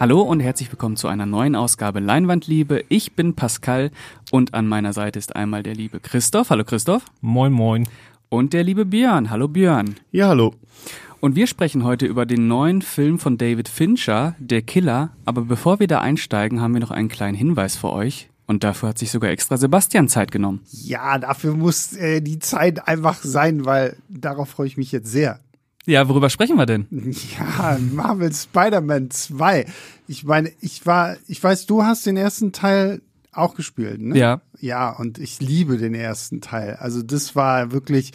Hallo und herzlich willkommen zu einer neuen Ausgabe Leinwandliebe. Ich bin Pascal und an meiner Seite ist einmal der liebe Christoph. Hallo Christoph. Moin, moin. Und der liebe Björn. Hallo Björn. Ja, hallo. Und wir sprechen heute über den neuen Film von David Fincher, Der Killer. Aber bevor wir da einsteigen, haben wir noch einen kleinen Hinweis für euch. Und dafür hat sich sogar extra Sebastian Zeit genommen. Ja, dafür muss äh, die Zeit einfach sein, weil darauf freue ich mich jetzt sehr. Ja, worüber sprechen wir denn? Ja, Marvel Spider-Man 2. Ich meine, ich war, ich weiß, du hast den ersten Teil auch gespielt, ne? Ja. Ja, und ich liebe den ersten Teil. Also das war wirklich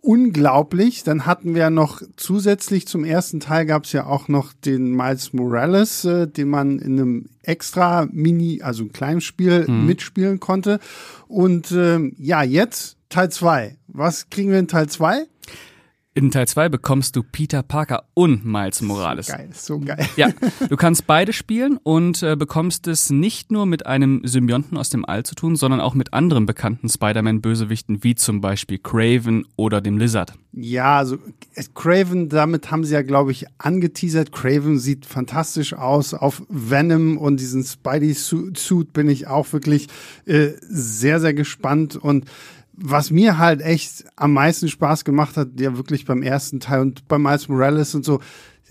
unglaublich. Dann hatten wir noch zusätzlich zum ersten Teil gab es ja auch noch den Miles Morales, äh, den man in einem extra Mini, also ein kleines Spiel Mhm. mitspielen konnte. Und ähm, ja, jetzt Teil 2. Was kriegen wir in Teil 2? In Teil 2 bekommst du Peter Parker und Miles Morales. Geil, so geil. Ja, du kannst beide spielen und äh, bekommst es nicht nur mit einem Symbionten aus dem All zu tun, sondern auch mit anderen bekannten Spider-Man-Bösewichten, wie zum Beispiel Craven oder dem Lizard. Ja, also äh, Craven, damit haben sie ja, glaube ich, angeteasert. Craven sieht fantastisch aus. Auf Venom und diesen Spidey-Suit bin ich auch wirklich äh, sehr, sehr gespannt. Und was mir halt echt am meisten Spaß gemacht hat, ja wirklich beim ersten Teil und bei Miles Morales und so,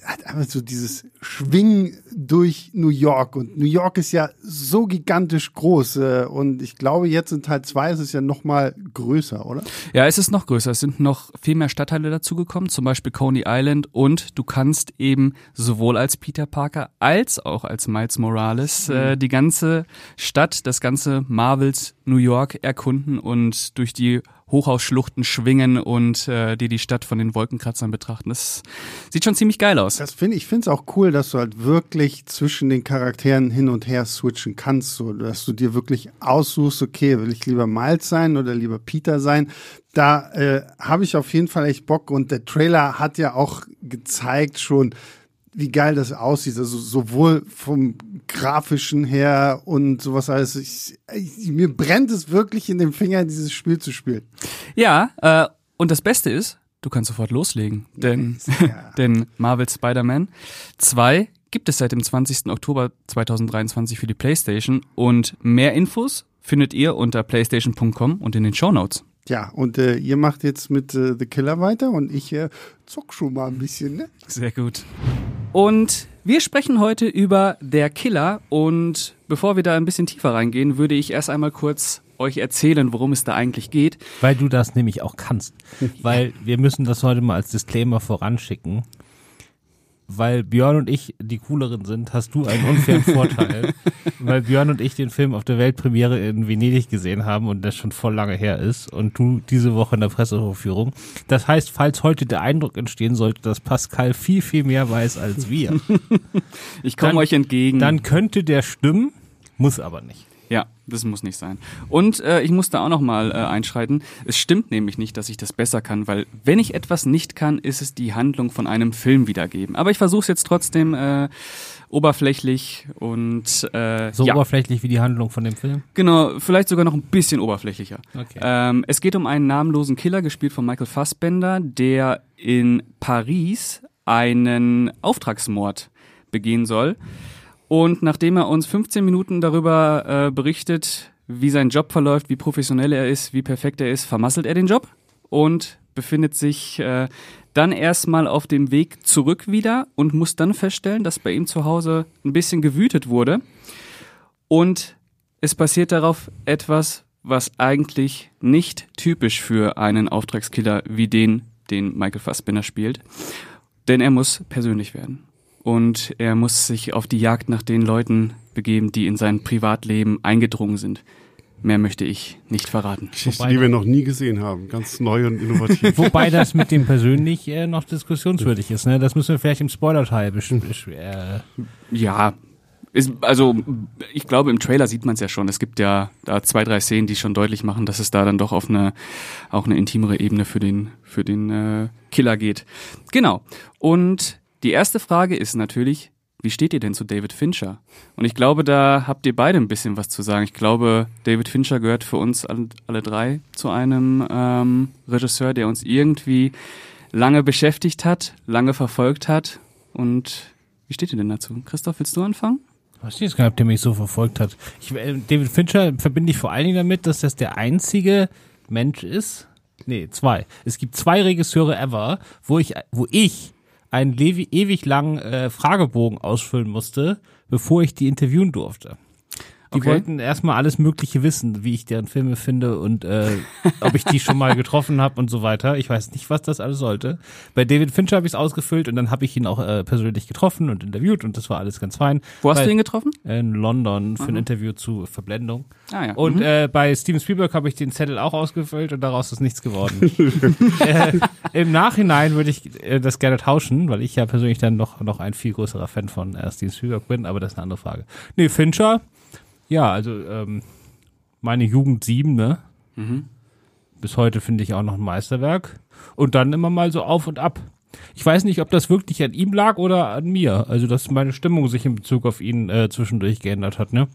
hat einfach so dieses Schwingen durch New York. Und New York ist ja so gigantisch groß. Äh, und ich glaube, jetzt in Teil 2 ist es ja noch mal größer, oder? Ja, es ist noch größer. Es sind noch viel mehr Stadtteile dazugekommen, zum Beispiel Coney Island und du kannst eben sowohl als Peter Parker als auch als Miles Morales äh, die ganze Stadt, das ganze Marvels New York erkunden und durch die Hochhausschluchten schwingen und äh, dir die Stadt von den Wolkenkratzern betrachten. Das sieht schon ziemlich geil aus. Das finde ich finde es auch cool, dass du halt wirklich zwischen den Charakteren hin und her switchen kannst, so dass du dir wirklich aussuchst, okay, will ich lieber Miles sein oder lieber Peter sein. Da äh, habe ich auf jeden Fall echt Bock und der Trailer hat ja auch gezeigt schon, wie geil das aussieht, also sowohl vom grafischen her und sowas alles. Ich, ich, mir brennt es wirklich in den Fingern, dieses Spiel zu spielen. Ja, äh, und das Beste ist, du kannst sofort loslegen, denn, Ja. denn Marvel Spider-Man 2 gibt es seit dem 20. Oktober 2023 für die PlayStation und mehr Infos findet ihr unter playstation.com und in den Shownotes. Ja, und äh, ihr macht jetzt mit äh, The Killer weiter und ich äh, zock schon mal ein bisschen, ne? Sehr gut. Und wir sprechen heute über Der Killer und bevor wir da ein bisschen tiefer reingehen, würde ich erst einmal kurz euch erzählen, worum es da eigentlich geht. Weil du das nämlich auch kannst. Weil wir müssen das heute mal als Disclaimer voranschicken. Weil Björn und ich die cooleren sind, hast du einen unfairen Vorteil. Weil Björn und ich den Film auf der Weltpremiere in Venedig gesehen haben und das schon voll lange her ist und du diese Woche in der Pressevorführung. Das heißt, falls heute der Eindruck entstehen sollte, dass Pascal viel, viel mehr weiß als wir, Ich komme euch entgegen. dann könnte der stimmen, muss aber nicht. Das muss nicht sein. Und äh, ich muss da auch noch mal äh, einschreiten. Es stimmt nämlich nicht, dass ich das besser kann, weil wenn ich etwas nicht kann, ist es die Handlung von einem Film wiedergeben. Aber ich versuche es jetzt trotzdem äh, oberflächlich und äh, So ja, oberflächlich wie die Handlung von dem Film. genau, vielleicht sogar noch ein bisschen oberflächlicher. Okay. Ähm, es geht um einen namenlosen Killer, gespielt von Michael Fassbender, der in Paris einen Auftragsmord begehen soll. Und nachdem er uns 15 Minuten darüber äh, berichtet, wie sein Job verläuft, wie professionell er ist, wie perfekt er ist, vermasselt er den Job und befindet sich äh, dann erstmal auf dem Weg zurück wieder und muss dann feststellen, dass bei ihm zu Hause ein bisschen gewütet wurde. Und es passiert darauf etwas, was eigentlich nicht typisch für einen Auftragskiller wie den, den Michael Fassbender spielt. Denn er muss persönlich werden. Und er muss sich auf die Jagd nach den Leuten begeben, die in sein Privatleben eingedrungen sind. Mehr möchte ich nicht verraten. Geschichte, Wobei- die wir noch nie gesehen haben. Ganz neu und innovativ. Wobei das mit dem persönlich äh, noch diskussionswürdig ist. Ne? Das müssen wir vielleicht im Spoiler-Teil besch besch äh, Ja, ist, also ich glaube, im Trailer sieht man es ja schon. Es gibt ja da zwei, drei Szenen, die schon deutlich machen, dass es da dann doch auf eine auch eine intimere Ebene für den für den äh, Killer geht. Genau. Und die erste Frage ist natürlich, wie steht ihr denn zu David Fincher? Und ich glaube, da habt ihr beide ein bisschen was zu sagen. Ich glaube, David Fincher gehört für uns alle, alle drei zu einem ähm, Regisseur, der uns irgendwie lange beschäftigt hat, lange verfolgt hat und Wie steht ihr denn dazu? Christoph, willst du anfangen? Ich weiß nicht, ob der mich so verfolgt hat. Ich, äh, David Fincher verbinde ich vor allen Dingen damit, dass das der einzige Mensch ist. Nee, zwei. Es gibt zwei Regisseure ever, wo ich, wo ich einen ewig langen äh, Fragebogen ausfüllen musste, bevor ich die interviewen durfte. Die Okay. wollten erstmal alles Mögliche wissen, wie ich deren Filme finde und äh, ob ich die schon mal getroffen habe und so weiter. Ich weiß nicht, was das alles sollte. Bei David Fincher habe ich es ausgefüllt und dann habe ich ihn auch äh, persönlich getroffen und interviewt und das war alles ganz fein. Wo hast Bei- du ihn getroffen? in London für ein Interview zu Verblendung. Ah ja. Und mhm. äh, bei Steven Spielberg habe ich den Zettel auch ausgefüllt und daraus ist nichts geworden. äh, Im Nachhinein würde ich äh, das gerne tauschen, weil ich ja persönlich dann noch, noch ein viel größerer Fan von äh, Steven Spielberg bin, aber das ist eine andere Frage. Nee, Fincher, ja, also ähm, meine Jugend sieben, ne? Mhm. Bis heute finde ich auch noch ein Meisterwerk. Und dann immer mal so auf und ab. Ich weiß nicht, ob das wirklich an ihm lag oder an mir. Also, dass meine Stimmung sich in Bezug auf ihn äh, zwischendurch geändert hat, ne?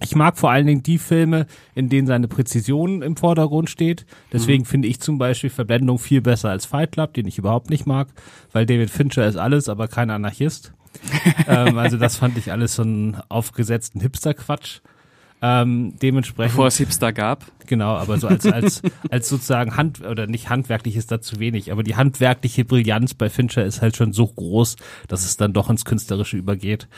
Ich mag vor allen Dingen die Filme, in denen seine Präzision im Vordergrund steht. Deswegen finde ich zum Beispiel Verblendung viel besser als Fight Club, den ich überhaupt nicht mag, weil David Fincher ist alles, aber kein Anarchist. ähm, also das fand ich alles so einen aufgesetzten Hipster-Quatsch. Ähm, dementsprechend. Bevor es Hipster gab. Genau, aber so als, als, als sozusagen Hand, oder nicht handwerklich ist da zu wenig, aber die handwerkliche Brillanz bei Fincher ist halt schon so groß, dass es dann doch ins Künstlerische übergeht.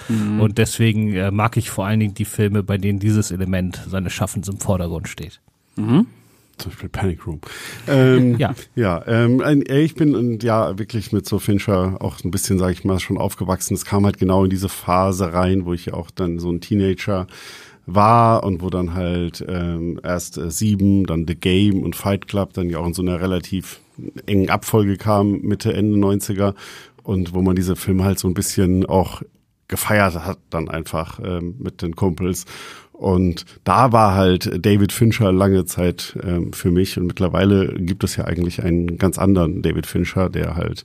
Und deswegen äh, mag ich vor allen Dingen die Filme, bei denen dieses Element seines Schaffens im Vordergrund steht. Mhm. Zum Beispiel Panic Room. Ähm, Ja. Ja, ähm, ein- ich bin ja wirklich mit so Fincher auch ein bisschen, sage ich mal, schon aufgewachsen. Es kam halt genau in diese Phase rein, wo ich ja auch dann so ein Teenager war und wo dann halt ähm, erst äh, Sieben, dann The Game und Fight Club dann ja auch in so einer relativ engen Abfolge kam, Mitte, Ende 90er und wo man diese Filme halt so ein bisschen auch gefeiert hat dann einfach ähm, mit den Kumpels. Und da war halt David Fincher lange Zeit ähm, für mich und mittlerweile gibt es ja eigentlich einen ganz anderen David Fincher, der halt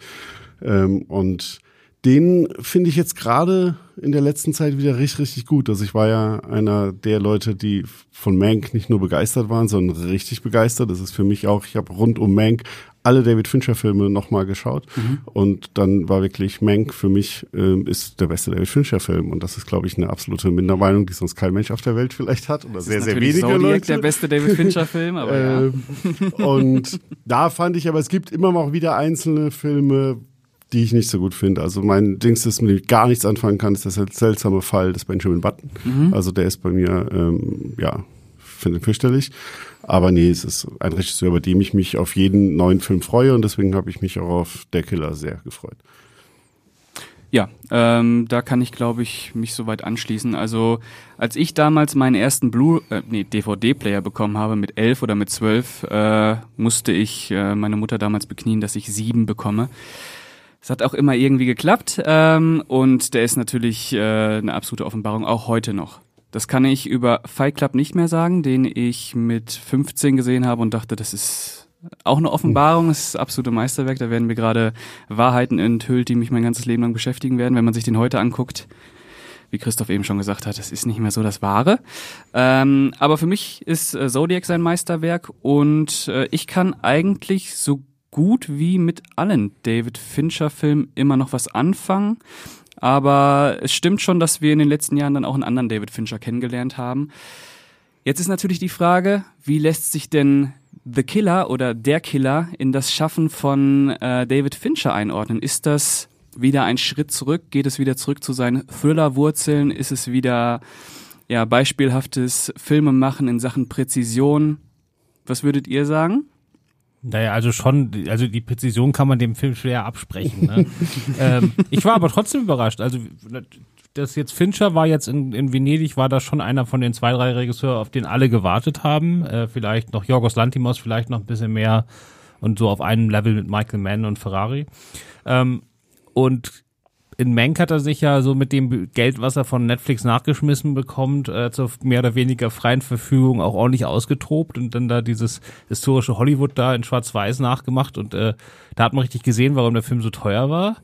ähm, und den finde ich jetzt gerade in der letzten Zeit wieder richtig, richtig gut. Also ich war ja einer der Leute, die von Mank nicht nur begeistert waren, sondern richtig begeistert. Das ist für mich auch, ich habe rund um Mank alle David Fincher-Filme nochmal geschaut. Und dann war wirklich Mank für mich ähm, ist der beste David Fincher-Film. Und das ist, glaube ich, eine absolute Mindermeinung, die sonst kein Mensch auf der Welt vielleicht hat. Oder sehr, ist sehr natürlich wenige Zodiac, Leute. der beste David Fincher-Film, aber ja. Ähm, Und da fand ich, aber es gibt immer mal wieder einzelne Filme, die ich nicht so gut finde. Also mein Dings, das mit dem ich gar nichts anfangen kann, ist das seltsame Fall des Benjamin Button. Also der ist bei mir, ähm, ja, finde ich fürchterlich. Aber nee, es ist ein Regisseur, bei dem ich mich auf jeden neuen Film freue und deswegen habe ich mich auch auf Der Killer sehr gefreut. Ja, ähm, da kann ich, glaube ich, mich soweit anschließen. Also, als ich damals meinen ersten Blue, äh, nee, DVD-Player bekommen habe mit elf oder mit zwölf, äh, musste ich äh, meine Mutter damals beknien, dass ich sieben bekomme. Es hat auch immer irgendwie geklappt ähm, und der ist natürlich äh, eine absolute Offenbarung, auch heute noch. Das kann ich über Fight Club nicht mehr sagen, den ich mit 15 gesehen habe und dachte, das ist auch eine Offenbarung, das ist das absolute Meisterwerk. Da werden mir gerade Wahrheiten enthüllt, die mich mein ganzes Leben lang beschäftigen werden, wenn man sich den heute anguckt. Wie Christoph eben schon gesagt hat, das ist nicht mehr so das Wahre. Ähm, aber für mich ist äh, Zodiac sein Meisterwerk und äh, ich kann eigentlich so gut wie mit allen David Fincher-Filmen immer noch was anfangen. Aber es stimmt schon, dass wir in den letzten Jahren dann auch einen anderen David Fincher kennengelernt haben. Jetzt ist natürlich die Frage, wie lässt sich denn The Killer oder Der Killer in das Schaffen von äh, David Fincher einordnen? Ist das wieder ein Schritt zurück? Geht es wieder zurück zu seinen Thriller-Wurzeln? Ist es wieder ja, beispielhaftes Filmemachen in Sachen Präzision? Was würdet ihr sagen? Naja, also schon, also die Präzision kann man dem Film schwer absprechen. Ne? ähm, ich war aber trotzdem überrascht. Also das jetzt Fincher war jetzt in, in Venedig, war da schon einer von den zwei, drei Regisseuren, auf den alle gewartet haben. Äh, vielleicht noch Jorgos Lantimos, vielleicht noch ein bisschen mehr und so auf einem Level mit Michael Mann und Ferrari. Ähm, und in Mank hat er sich ja so mit dem Geld, was er von Netflix nachgeschmissen bekommt, äh, zur mehr oder weniger freien Verfügung auch ordentlich ausgetobt und dann da dieses historische Hollywood da in Schwarz-Weiß nachgemacht und äh, da hat man richtig gesehen, warum der Film so teuer war.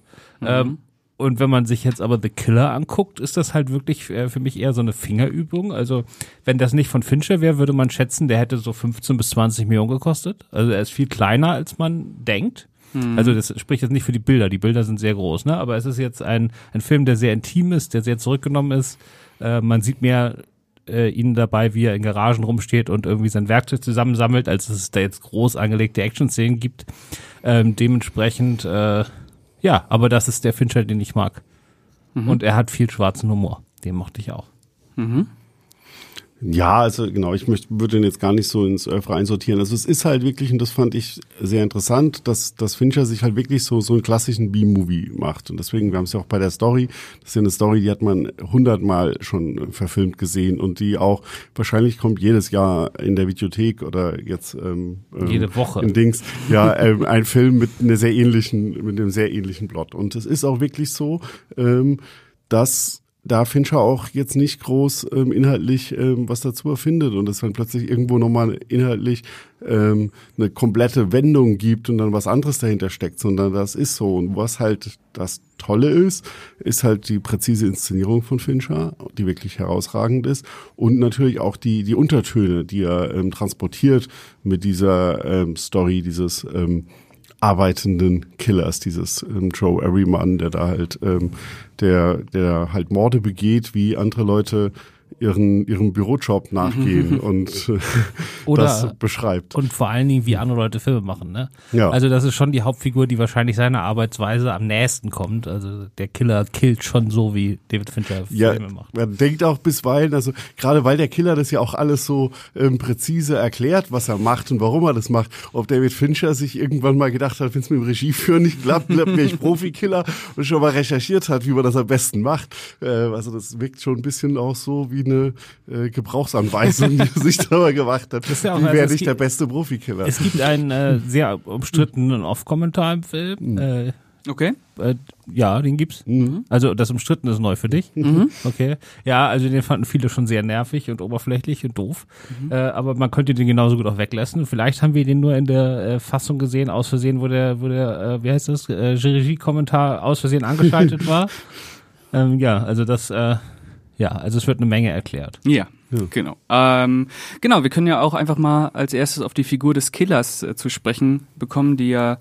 Ähm, und wenn man sich jetzt aber The Killer anguckt, ist das halt wirklich äh, für mich eher so eine Fingerübung. Also wenn das nicht von Fincher wäre, würde man schätzen, der hätte so 15 bis 20 Millionen gekostet. Also er ist viel kleiner, als man denkt. Also das spricht jetzt nicht für die Bilder, die Bilder sind sehr groß, ne? Aber es ist jetzt ein, ein Film, der sehr intim ist, der sehr zurückgenommen ist. Äh, man sieht mehr äh, ihn dabei, wie er in Garagen rumsteht und irgendwie sein Werkzeug zusammensammelt, als dass es da jetzt groß angelegte Action-Szenen gibt. Ähm, dementsprechend, äh, ja, aber das ist der Fincher, den ich mag. Und er hat viel schwarzen Humor. Den mochte ich auch. Ja, also genau, ich möchte, würde den jetzt gar nicht so ins Öffre einsortieren. Also es ist halt wirklich, und das fand ich sehr interessant, dass, dass Fincher sich halt wirklich so, so einen klassischen B-Movie macht. Und deswegen, wir haben es ja auch bei der Story, das ist ja eine Story, die hat man hundertmal schon verfilmt gesehen und die auch, wahrscheinlich kommt jedes Jahr in der Videothek oder jetzt ähm, ähm, Jede Woche. in Dings, ja, ähm, ein Film mit einer sehr ähnlichen, mit einem sehr ähnlichen Plot. Und es ist auch wirklich so, ähm, dass da Fincher auch jetzt nicht groß ähm, inhaltlich ähm, was dazu erfindet und es dann plötzlich irgendwo nochmal inhaltlich ähm, eine komplette Wendung gibt und dann was anderes dahinter steckt, sondern das ist so. Und was halt das Tolle ist, ist halt die präzise Inszenierung von Fincher, die wirklich herausragend ist und natürlich auch die, die Untertöne, die er ähm, transportiert mit dieser ähm, Story, dieses ähm, arbeitenden Killers, dieses ähm, Joe Everyman, der da halt, ähm, der, der halt Morde begeht, wie andere Leute ihren, ihrem Bürojob nachgehen und äh, Oder- das beschreibt. Und vor allen Dingen, wie andere Leute Filme machen, ne? Ja. Also das ist schon die Hauptfigur, die wahrscheinlich seiner Arbeitsweise am nächsten kommt. Also der Killer killt schon so, wie David Fincher Ja, Filme macht. man denkt auch bisweilen, also gerade weil der Killer das ja auch alles so ähm, präzise erklärt, was er macht und warum er das macht, ob David Fincher sich irgendwann mal gedacht hat, wenn es mit dem Regieführen nicht klappt, wäre ich Profikiller und schon mal recherchiert hat, wie man das am besten macht. Äh, also das wirkt schon ein bisschen auch so wie eine äh, Gebrauchsanweisung, die er sich dabei gemacht hat. ja wie also werde es ich gibt- der beste Profikiller? Es gibt einen äh, sehr umstrittenen Off-Kommentar im Film. Äh, Okay. äh, ja, den gibt's. Also das umstritten ist neu für dich. Okay. Ja, also den fanden viele schon sehr nervig und oberflächlich und doof. Äh, aber man könnte den genauso gut auch weglassen. Vielleicht haben wir den nur in der äh, Fassung gesehen, aus Versehen, wo der, wo der, äh, wie heißt das, äh, Regie-Kommentar aus Versehen angeschaltet war. Ähm, ja, also das, äh, ja, also es wird eine Menge erklärt. Ja, genau. Ähm, genau, wir können ja auch einfach mal als erstes auf die Figur des Killers äh, zu sprechen bekommen, die ja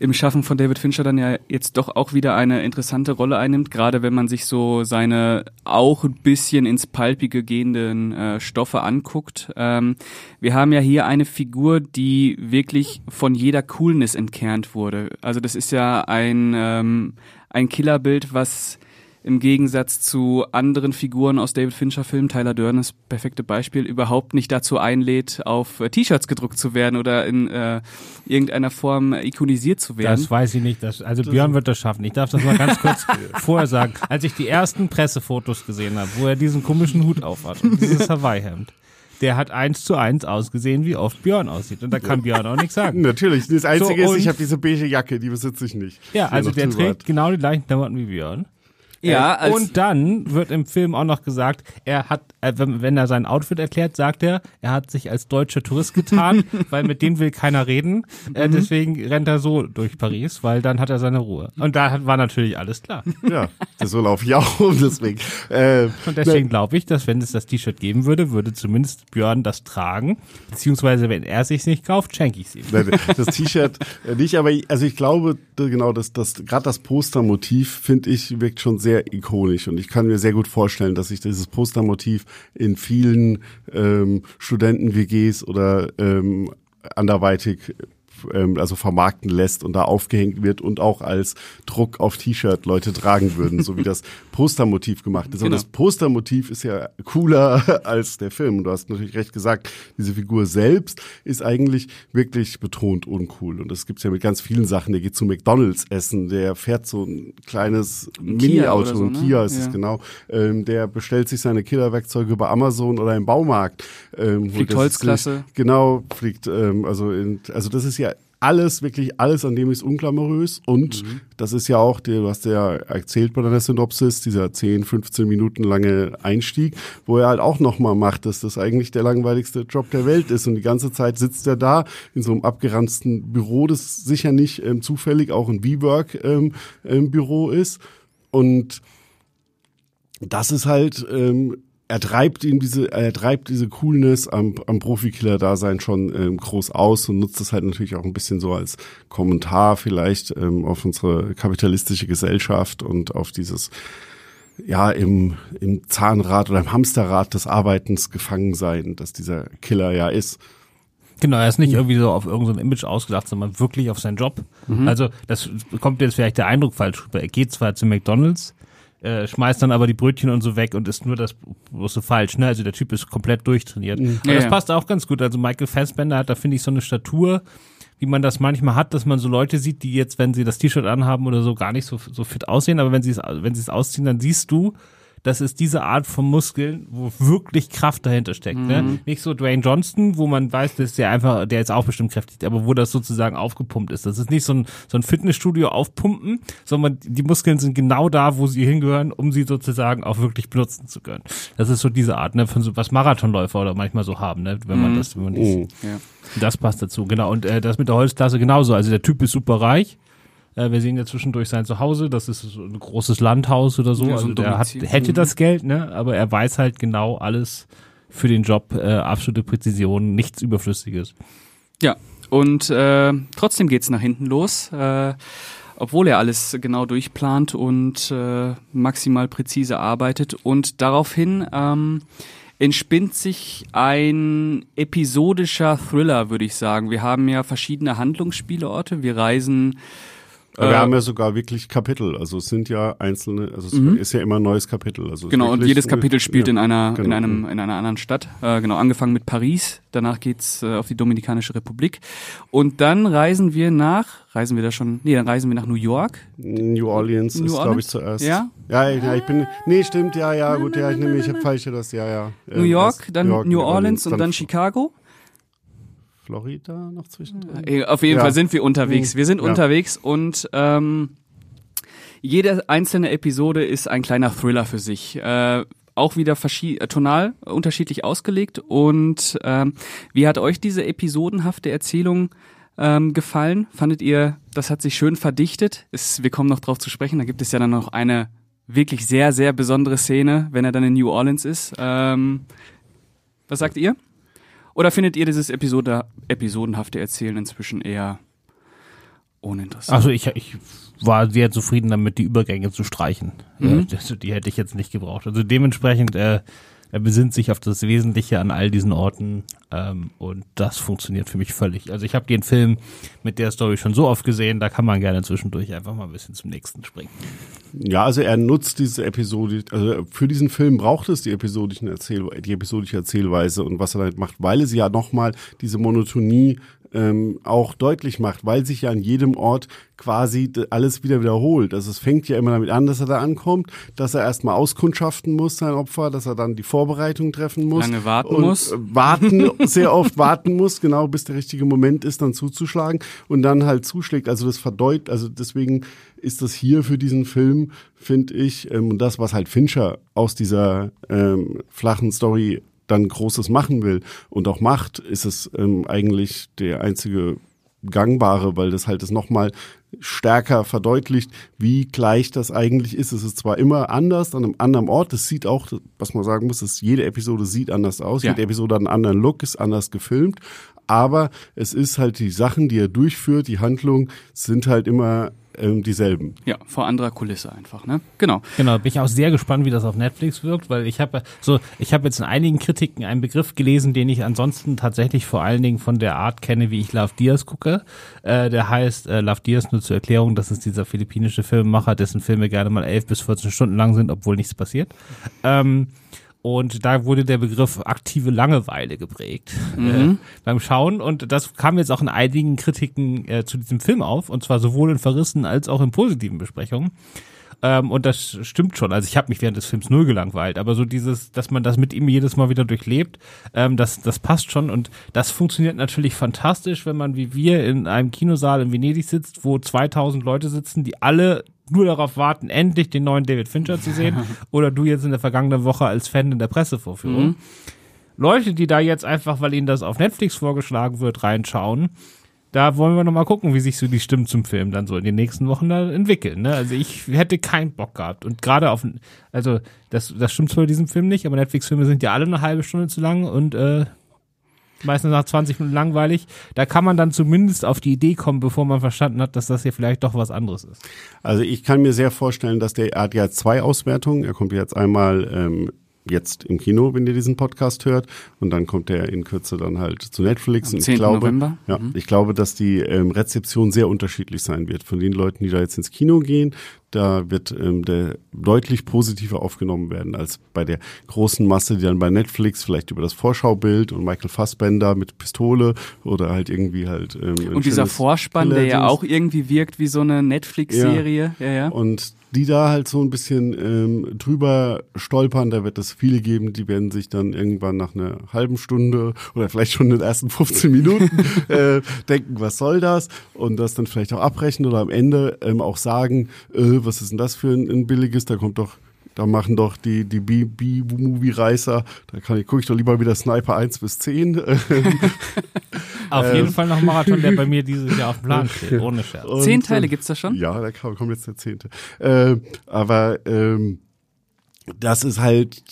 im Schaffen von David Fincher dann ja jetzt doch auch wieder eine interessante Rolle einnimmt, gerade wenn man sich so seine auch ein bisschen ins Palpige gehenden äh, Stoffe anguckt. Ähm, wir haben ja hier eine Figur, die wirklich von jeder Coolness entkernt wurde. Also das ist ja ein, ähm, ein Killerbild, was im Gegensatz zu anderen Figuren aus David Fincher Filmen, Tyler Durden ist das perfekte Beispiel, überhaupt nicht dazu einlädt, auf äh, T-Shirts gedruckt zu werden oder in äh, irgendeiner Form ikonisiert zu werden. Das weiß ich nicht. Das, also Björn wird das schaffen. Ich darf das mal ganz kurz vorher sagen. Als ich die ersten Pressefotos gesehen habe, wo er diesen komischen Hut aufhat und dieses Hawaii-Hemd, der hat eins zu eins ausgesehen, wie oft Björn aussieht. Und da kann Björn auch nichts sagen. Natürlich, das Einzige So, ist, ich habe diese beige Jacke, die besitze ich nicht. Ja, also der trägt genau die gleichen Klamotten wie Björn. Ja, Äh, und dann wird im Film auch noch gesagt, er hat, äh, wenn, wenn er sein Outfit erklärt, sagt er, er hat sich als deutscher Tourist getan, weil mit dem will keiner reden. Äh, deswegen rennt er so durch Paris, weil dann hat er seine Ruhe. Und da hat, war natürlich alles klar. Ja, so laufe ich auch um, deswegen. Äh, Und deswegen glaube ich, dass wenn es das T-Shirt geben würde, würde zumindest Björn das tragen. Beziehungsweise wenn er sich nicht kauft, schenke ich es ihm. Nein, das T-Shirt äh, nicht, aber ich, also ich glaube, genau, das, das, gerade das Postermotiv, finde ich, wirkt schon sehr ikonisch. Und ich kann mir sehr gut vorstellen, dass sich dieses Postermotiv in vielen ähm, Studenten-WGs oder ähm, anderweitig ähm, also vermarkten lässt und da aufgehängt wird und auch als Druck auf T-Shirt Leute tragen würden, so wie das Postermotiv gemacht ist. Und Genau. das Postermotiv ist ja cooler als der Film. Und du hast natürlich recht gesagt, diese Figur selbst ist eigentlich wirklich betont uncool. Und das gibt's ja mit ganz vielen Sachen. Der geht zu McDonalds essen, der fährt so ein kleines Mini-Auto, so, ein ne? Kia ist es Ja. genau. Ähm, der bestellt sich seine Killerwerkzeuge bei Amazon oder im Baumarkt. Ähm, Fliegt Holzklasse. Genau, fliegt, ähm, also in, also das ist ja alles, wirklich alles an dem ist unklamorös. Und Mhm. das ist ja auch, du hast ja erzählt bei deiner Synopsis, dieser 10, 15 Minuten lange Einstieg, wo er halt auch nochmal macht, dass das eigentlich der langweiligste Job der Welt ist. Und die ganze Zeit sitzt er da in so einem abgeranzten Büro, das sicher nicht ähm, zufällig auch ein V-Work ähm, ähm, Büro ist. Und das ist halt ähm, er treibt ihm diese, er treibt diese Coolness am, am Profikiller-Dasein schon ähm, groß aus und nutzt das halt natürlich auch ein bisschen so als Kommentar vielleicht ähm, auf unsere kapitalistische Gesellschaft und auf dieses ja, im, im Zahnrad oder im Hamsterrad des Arbeitens gefangen sein, dass dieser Killer ja ist. Genau, er ist nicht irgendwie so auf irgendein Image ausgedacht, sondern wirklich auf seinen Job. Also das kommt jetzt vielleicht der Eindruck falsch rüber. Er geht zwar zu McDonalds, äh, schmeißt dann aber die Brötchen und so weg und ist nur das bloß so falsch. Ne? Also der Typ ist komplett durchtrainiert. Und Ja, das passt auch ganz gut. Also Michael Fassbender hat da, finde ich, so eine Statur, wie man das manchmal hat, dass man so Leute sieht, die jetzt, wenn sie das T-Shirt anhaben oder so, gar nicht so, so fit aussehen, aber wenn sie es, wenn sie es ausziehen, dann siehst du, das ist diese Art von Muskeln, wo wirklich Kraft dahinter steckt. Ne? Nicht so Dwayne Johnston, wo man weiß, dass der einfach, der ist auch bestimmt kräftig, aber wo das sozusagen aufgepumpt ist. Das ist nicht so ein, so ein Fitnessstudio aufpumpen, sondern die Muskeln sind genau da, wo sie hingehören, um sie sozusagen auch wirklich benutzen zu können. Das ist so diese Art, ne, von so, was Marathonläufer oder manchmal so haben, ne, wenn man das, wenn man die, Mhm. Ja. das passt dazu, genau. Und äh, das mit der Holzklasse genauso. Also der Typ ist super reich. Äh, wir sehen ja zwischendurch sein Zuhause. Das ist so ein großes Landhaus oder so. Ja, so also der hat, hätte Mhm. das Geld, ne? Aber er weiß halt genau alles für den Job. Äh, absolute Präzision, nichts Überflüssiges. Ja, und äh, trotzdem geht's nach hinten los, äh, obwohl er alles genau durchplant und äh, maximal präzise arbeitet. Und daraufhin ähm, entspinnt sich ein episodischer Thriller, würde ich sagen. Wir haben ja verschiedene Handlungsspielorte. Wir reisen wir Äh, haben ja sogar wirklich Kapitel. Also es sind ja einzelne, also es Mhm. ist ja immer ein neues Kapitel. Also Genau, und jedes Kapitel spielt ja, in einer in genau. einem in einer anderen Stadt. Äh, genau, angefangen mit Paris, danach geht's äh, auf die Dominikanische Republik und dann reisen wir nach, reisen wir da schon? Nee, dann reisen wir nach New York. New Orleans New ist, glaube Orleans? ich, zuerst. Ja? Ja, ja, ich bin. Nee, stimmt, ja, ja, gut, ja, ich nehme, ich hab falsch das, ja, ja. New York, erst dann New Orleans und dann Chicago. Florida noch zwischendrin. Auf jeden Ja. Fall sind wir unterwegs. Wir sind Ja. unterwegs und ähm, jede einzelne Episode ist ein kleiner Thriller für sich. Äh, auch wieder äh, tonal unterschiedlich ausgelegt. Und ähm, wie hat euch diese episodenhafte Erzählung ähm, gefallen? Fandet ihr, das hat sich schön verdichtet? Ist, wir kommen noch drauf zu sprechen. Da gibt es ja dann noch eine wirklich sehr, sehr besondere Szene, wenn er dann in New Orleans ist. Ähm, was sagt ihr? Oder findet ihr dieses Episode, episodenhafte Erzählen inzwischen eher uninteressant? Also ich, ich war sehr zufrieden damit, die Übergänge zu streichen. Mhm. Das, die hätte ich jetzt nicht gebraucht. Also dementsprechend, äh, er besinnt sich auf das Wesentliche an all diesen Orten ähm, und das funktioniert für mich völlig. Also ich habe den Film mit der Story schon so oft gesehen, da kann man gerne zwischendurch einfach mal ein bisschen zum nächsten springen. Ja, also er nutzt diese Episode, also für diesen Film braucht es die episodischen Erzähl, die episodische Erzählweise und was er damit macht, weil es ja nochmal diese Monotonie ähm, auch deutlich macht, weil sich ja an jedem Ort quasi alles wieder wiederholt. Also es fängt ja immer damit an, dass er da ankommt, dass er erstmal auskundschaften muss, sein Opfer, dass er dann die Vorbereitung treffen muss. Lange warten und, muss. äh, Warten, sehr oft warten muss, genau bis der richtige Moment ist, dann zuzuschlagen und dann halt zuschlägt. Also das verdeut, also deswegen ist das hier für diesen Film, finde ich, ähm, und das, was halt Fincher aus dieser ähm, flachen Story dann Großes machen will und auch macht, ist es ähm, eigentlich der einzige gangbare, weil das halt das nochmal stärker verdeutlicht, wie gleich das eigentlich ist. Es ist zwar immer anders an einem anderen Ort, es sieht auch, was man sagen muss, ist, jede Episode sieht anders aus, Ja. jede Episode hat einen anderen Look, ist anders gefilmt, aber es ist halt die Sachen, die er durchführt, die Handlung sind halt immer ähm, dieselben. Ja, vor anderer Kulisse einfach, ne? Genau. Genau, bin ich auch sehr gespannt, wie das auf Netflix wirkt, weil ich habe so, ich habe jetzt in einigen Kritiken einen Begriff gelesen, den ich ansonsten tatsächlich vor allen Dingen von der Art kenne, wie ich Love Diaz gucke. Äh, der heißt äh, Love Diaz nur zur Erklärung, das ist dieser philippinische Filmemacher, dessen Filme gerne mal elf bis 14 Stunden lang sind, obwohl nichts passiert. Ähm, und da wurde der Begriff aktive Langeweile geprägt äh, beim Schauen. Und das kam jetzt auch in einigen Kritiken äh, zu diesem Film auf, und zwar sowohl in verrissen als auch in positiven Besprechungen. Ähm, und das stimmt schon. Also ich habe mich während des Films null gelangweilt, aber so dieses, dass man das mit ihm jedes Mal wieder durchlebt, ähm, das, das passt schon. Und das funktioniert natürlich fantastisch, wenn man wie wir in einem Kinosaal in Venedig sitzt, wo 2000 Leute sitzen, die alle nur darauf warten, endlich den neuen David Fincher zu sehen. Oder du jetzt in der vergangenen Woche als Fan in der Pressevorführung. Mhm. Leute, die da jetzt einfach, weil ihnen das auf Netflix vorgeschlagen wird, reinschauen, da wollen wir noch mal gucken, wie sich so die Stimmen zum Film dann so in den nächsten Wochen da entwickeln. Ne? Also ich hätte keinen Bock gehabt. Und gerade auf, also das, das stimmt zwar in diesem Film nicht, aber Netflix-Filme sind ja alle eine halbe Stunde zu lang und äh, meistens nach 20 Minuten langweilig. Da kann man dann zumindest auf die Idee kommen, bevor man verstanden hat, dass das hier vielleicht doch was anderes ist. Also ich kann mir sehr vorstellen, dass der, er hat ja zwei Auswertungen. Er kommt jetzt einmal ähm, jetzt im Kino, wenn ihr diesen Podcast hört. Und dann kommt er in Kürze dann halt zu Netflix. Am und 10. ich glaube, November. Ja, Mhm. ich glaube, dass die ähm, Rezeption sehr unterschiedlich sein wird. Von den Leuten, die da jetzt ins Kino gehen, da wird ähm, der deutlich positiver aufgenommen werden als bei der großen Masse, die dann bei Netflix vielleicht über das Vorschaubild und Michael Fassbender mit Pistole oder halt irgendwie halt ähm, Und dieser Vorspann, der ja auch irgendwie wirkt wie so eine Netflix-Serie. Ja, ja. Und die da halt so ein bisschen ähm, drüber stolpern, da wird es viele geben, die werden sich dann irgendwann nach einer halben Stunde oder vielleicht schon in den ersten 15 Minuten äh, denken, was soll das? Und das dann vielleicht auch abbrechen oder am Ende ähm, auch sagen, äh, was ist denn das für ein, ein billiges? Da kommt doch da machen doch die, die B-Movie-Reißer, da kann ich, gucke ich doch lieber wieder Sniper 1 bis 10. Auf Ähm. jeden Fall noch ein Marathon, der bei mir dieses Jahr auf dem Plan steht, ohne Scherz. Und, Zehn Teile gibt's da schon? Ja, da kommt jetzt der zehnte. Äh, aber ähm, das ist halt,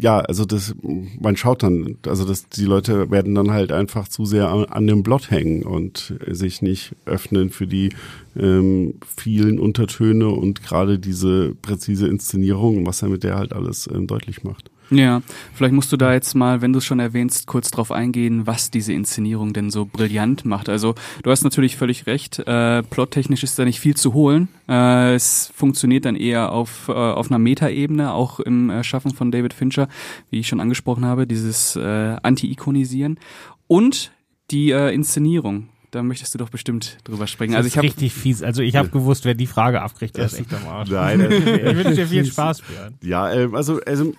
ja, also das, man schaut dann, also das, die Leute werden dann halt einfach zu sehr an, an dem Blot hängen und sich nicht öffnen für die ähm, vielen Untertöne und gerade diese präzise Inszenierung, was er mit der halt alles ähm, deutlich macht. Ja, vielleicht musst du da jetzt mal, wenn du es schon erwähnst, kurz drauf eingehen, was diese Inszenierung denn so brillant macht. Also du hast natürlich völlig recht, äh, plottechnisch ist da nicht viel zu holen. Äh, es funktioniert dann eher auf, äh, auf einer Metaebene, auch im Erschaffen von David Fincher, wie ich schon angesprochen habe, dieses äh, Anti-Ikonisieren. Und die äh, Inszenierung. Da möchtest du doch bestimmt drüber sprechen. Das Also ist ich habe richtig fies. Also ich habe gewusst, wer die Frage abkriegt, der ist echt am Arsch. Nein, ich wünsche dir viel Spaß, Björn. Ja, ähm, also, also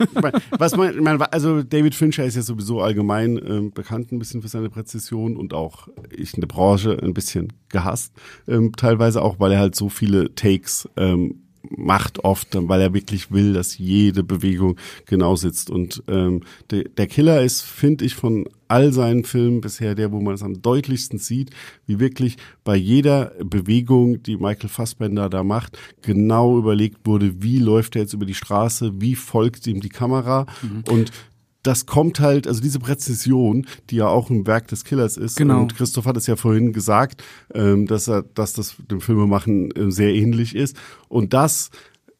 was man, man, also David Fincher ist ja sowieso allgemein ähm, bekannt ein bisschen für seine Präzision und auch ich in der Branche ein bisschen gehasst, ähm, teilweise auch, weil er halt so viele Takes ähm, macht oft, weil er wirklich will, dass jede Bewegung genau sitzt. Und ähm, de, der Killer ist, finde ich, von all seinen Filmen bisher der, wo man es am deutlichsten sieht, wie wirklich bei jeder Bewegung, die Michael Fassbender da macht, genau überlegt wurde, wie läuft er jetzt über die Straße, wie folgt ihm die Kamera und das kommt halt, also diese Präzision, die ja auch ein Werk des Killers ist. Genau. Und Christoph hat es ja vorhin gesagt, ähm, dass er, dass das dem Filmemachen äh, sehr ähnlich ist. Und das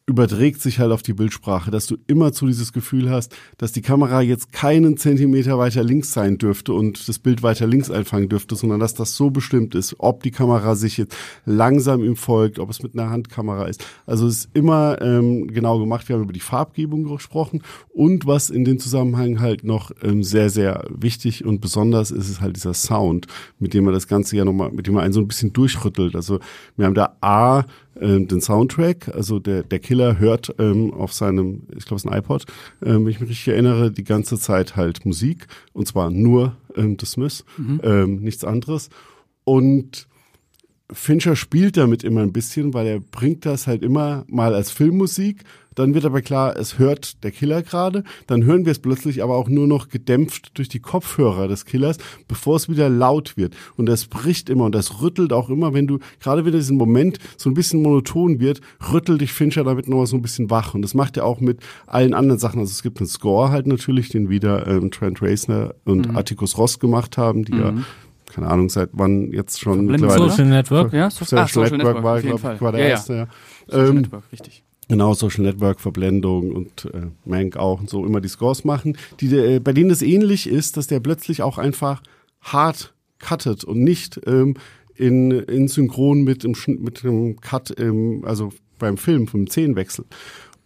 überträgt sich halt auf die Bildsprache, dass du immer zu dieses Gefühl hast, dass die Kamera jetzt keinen Zentimeter weiter links sein dürfte und das Bild weiter links einfangen dürfte, sondern dass das so bestimmt ist, ob die Kamera sich jetzt langsam ihm folgt, ob es mit einer Handkamera ist. Also es ist immer ähm, genau gemacht. Wir haben über die Farbgebung gesprochen und was in dem Zusammenhang halt noch ähm, sehr, sehr wichtig und besonders ist, ist halt dieser Sound, mit dem man das Ganze ja nochmal, mit dem man einen so ein bisschen durchrüttelt. Also wir haben da A, ähm, den Soundtrack, also der, der Killer hört ähm, auf seinem, ich glaube es ist ein iPod, ähm, wenn ich mich richtig erinnere, die ganze Zeit halt Musik und zwar nur ähm, The Smiths, ähm, nichts anderes. Und Fincher spielt damit immer ein bisschen, weil er bringt das halt immer mal als Filmmusik. Dann wird aber klar, es hört der Killer gerade. Dann hören wir es plötzlich aber auch nur noch gedämpft durch die Kopfhörer des Killers, bevor es wieder laut wird. Und das bricht immer und das rüttelt auch immer, wenn du, gerade wenn diesen Moment so ein bisschen monoton wird, rüttelt dich Fincher damit nochmal so ein bisschen wach. Und das macht er auch mit allen anderen Sachen. Also es gibt einen Score halt natürlich, den wieder ähm, Trent Reznor und Atticus Ross gemacht haben, die ja keine Ahnung, seit wann jetzt schon Verblendet, mittlerweile. Social Network? Ja, so, Social, ah, Social Network, Network, war, glaube ich, war der Ja, ja. erste, ja. Social Ähm, Network, richtig. Genau, Social Network, Verblendung und äh, Mank auch und so immer die Scores machen, die, äh, bei denen es ähnlich ist, dass der plötzlich auch einfach hart cuttet und nicht ähm, in, in Synchron mit dem, mit dem Cut, im, also beim Film, vom Szenenwechsel.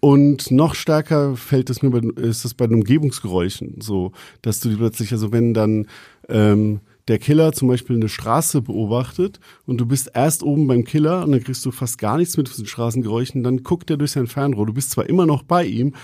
Und noch stärker fällt es mir bei, ist es bei den Umgebungsgeräuschen so, dass du die plötzlich, also wenn dann ähm, der Killer zum Beispiel eine Straße beobachtet und du bist erst oben beim Killer und dann kriegst du fast gar nichts mit diesen Straßengeräuschen, dann guckt er durch sein Fernrohr. Du bist zwar immer noch bei ihm,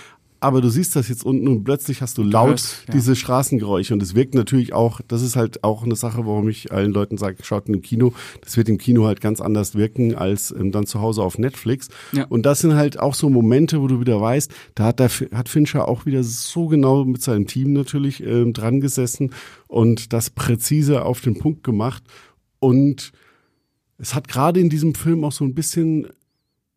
aber du siehst das jetzt unten und plötzlich hast du laut hörst, ja. diese Straßengeräusche und es wirkt natürlich auch, das ist halt auch eine Sache, warum ich allen Leuten sage, schaut in im Kino, das wird im Kino halt ganz anders wirken als ähm, dann zu Hause auf Netflix. Ja. Und das sind halt auch so Momente, wo du wieder weißt, da hat, der, hat Fincher auch wieder so genau mit seinem Team natürlich ähm, dran gesessen und das präzise auf den Punkt gemacht. und es hat gerade in diesem Film auch so ein bisschen,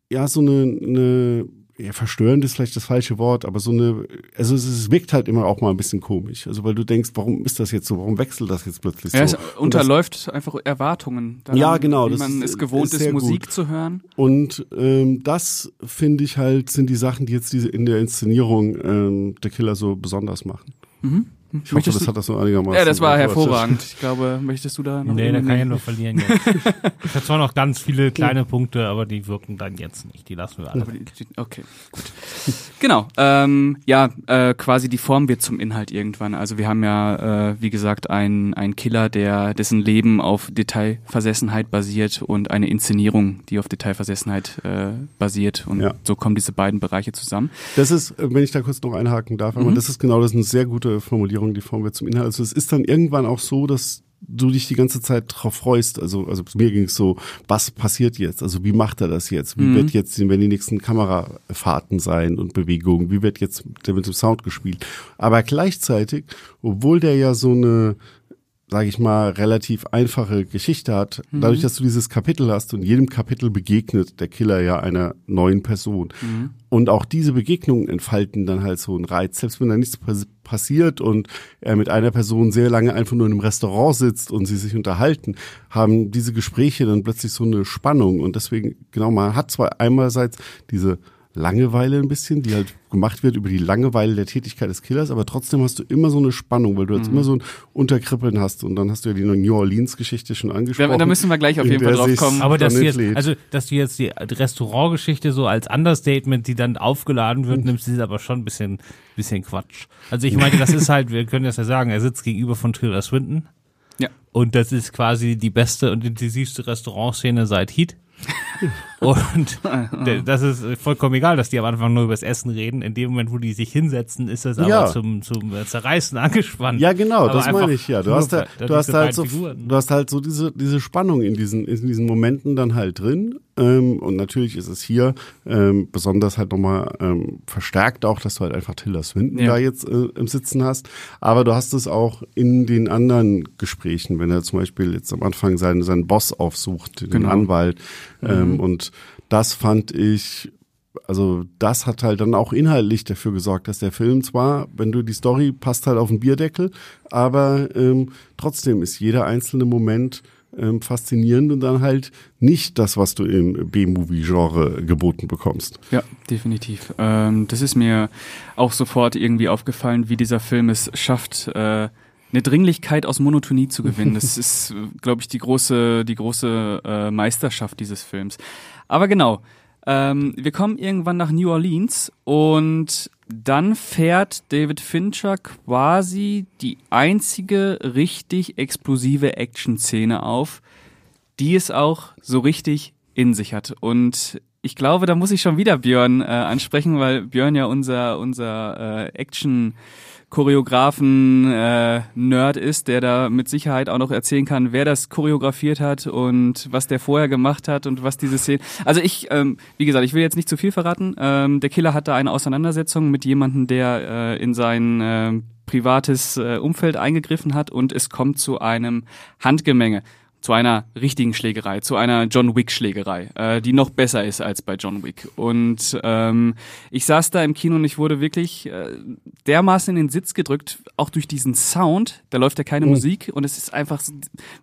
ja, so eine, eine ja, verstörend ist vielleicht das falsche Wort, aber so eine, also es, es, wirkt halt immer auch mal ein bisschen komisch. Also weil du denkst, warum ist das jetzt so? Warum wechselt das jetzt plötzlich so? Ja, es unterläuft das, einfach Erwartungen. Daran, ja, genau. Wie man es gewohnt ist, ist Musik gut. zu hören. Und ähm, das finde ich halt, sind die Sachen, die jetzt diese in der Inszenierung ähm, der Killer so besonders machen. Mhm. Ich hoffe, das hat das so einigermaßen. Ja, das war hervorragend. Ich glaube, möchtest du da noch Nee, da kann ich ja nur verlieren. ich habe zwar noch ganz viele kleine Punkte, aber die wirken dann jetzt nicht. Die lassen wir alle. Okay, gut. Genau. Ähm, ja, äh, quasi die Form wird zum Inhalt irgendwann. Also wir haben ja, äh, wie gesagt, einen, einen Killer, der dessen Leben auf Detailversessenheit basiert und eine Inszenierung, die auf Detailversessenheit äh, basiert. Und ja. so kommen diese beiden Bereiche zusammen. Das ist, wenn ich da kurz noch einhaken darf, aber mhm. das ist genau das ist eine sehr gute Formulierung Formulierung, die Form wird zum Inhalt. Also es ist dann irgendwann auch so, dass du dich die ganze Zeit drauf freust. Also, also mir ging es so, was passiert jetzt? Also wie macht er das jetzt? Wie mhm. wird jetzt, wenn die nächsten Kamerafahrten sein und Bewegungen, wie wird jetzt der mit dem Sound gespielt? Aber gleichzeitig, obwohl der ja so eine sage ich mal, relativ einfache Geschichte hat, mhm. dadurch, dass du dieses Kapitel hast und jedem Kapitel begegnet der Killer ja einer neuen Person. Mhm. Und auch diese Begegnungen entfalten dann halt so einen Reiz, selbst wenn da nichts passiert und er mit einer Person sehr lange einfach nur in einem Restaurant sitzt und sie sich unterhalten, haben diese Gespräche dann plötzlich so eine Spannung. Und deswegen, genau, man hat zwar einerseits diese Langeweile ein bisschen, die halt gemacht wird über die Langeweile der Tätigkeit des Killers, aber trotzdem hast du immer so eine Spannung, weil du jetzt mhm. immer so ein Unterkribbeln hast und dann hast du ja die New Orleans-Geschichte schon angesprochen. Da, da, müssen wir gleich auf jeden Fall drauf kommen. Aber dass du jetzt, also, dass du jetzt die Restaurantgeschichte so als Understatement, die dann aufgeladen wird, mhm. nimmst, ist aber schon ein bisschen, bisschen Quatsch. Also ich meine, das ist halt, wir können das ja sagen, er sitzt gegenüber von Tilda Swinton. Ja. Und das ist quasi die beste und intensivste Restaurantszene seit Heat. Und das ist vollkommen egal, dass die am Anfang nur übers Essen reden. In dem Moment, wo die sich hinsetzen, ist das aber ja. zum, zum Zerreißen angespannt. Ja, genau, aber das meine ich ja. Du hast, da, du hast halt so, du hast halt so diese, diese Spannung in diesen, in diesen Momenten dann halt drin. Ähm, und natürlich ist es hier ähm, besonders halt nochmal ähm, verstärkt auch, dass du halt einfach Tilda Swinton ja. da jetzt äh, im Sitzen hast. Aber du hast es auch in den anderen Gesprächen, wenn er zum Beispiel jetzt am Anfang seinen, seinen Boss aufsucht, den genau. Anwalt. Ähm, mhm. Und das fand ich also das hat halt dann auch inhaltlich dafür gesorgt, dass der Film zwar, wenn du die Story passt halt auf den Bierdeckel, aber ähm, trotzdem ist jeder einzelne Moment ähm, faszinierend und dann halt nicht das, was du im B-Movie-Genre geboten bekommst. Ja, definitiv. Ähm, das ist mir auch sofort irgendwie aufgefallen, wie dieser Film es schafft, äh, eine Dringlichkeit aus Monotonie zu gewinnen. Das ist, glaube ich, die große, die große äh, Meisterschaft dieses Films. Aber genau, ähm, wir kommen irgendwann nach New Orleans und dann fährt David Fincher quasi die einzige richtig explosive Action-Szene auf, die es auch so richtig in sich hat. Und ich glaube, da muss ich schon wieder Björn äh, ansprechen, weil Björn ja unser, unser äh, Action- Choreografen äh, Nerd ist, der da mit Sicherheit auch noch erzählen kann, wer das choreografiert hat und was der vorher gemacht hat und was diese Szene. Also ich, ähm, wie gesagt, ich will jetzt nicht zu viel verraten. Ähm, der Killer hat da eine Auseinandersetzung mit jemandem, der äh, in sein äh, privates äh, Umfeld eingegriffen hat und es kommt zu einem Handgemenge zu einer richtigen Schlägerei, zu einer John Wick-Schlägerei, äh, die noch besser ist als bei John Wick. Und ähm, ich saß da im Kino und ich wurde wirklich äh, dermaßen in den Sitz gedrückt, auch durch diesen Sound. Da läuft ja keine mhm. Musik und es ist einfach,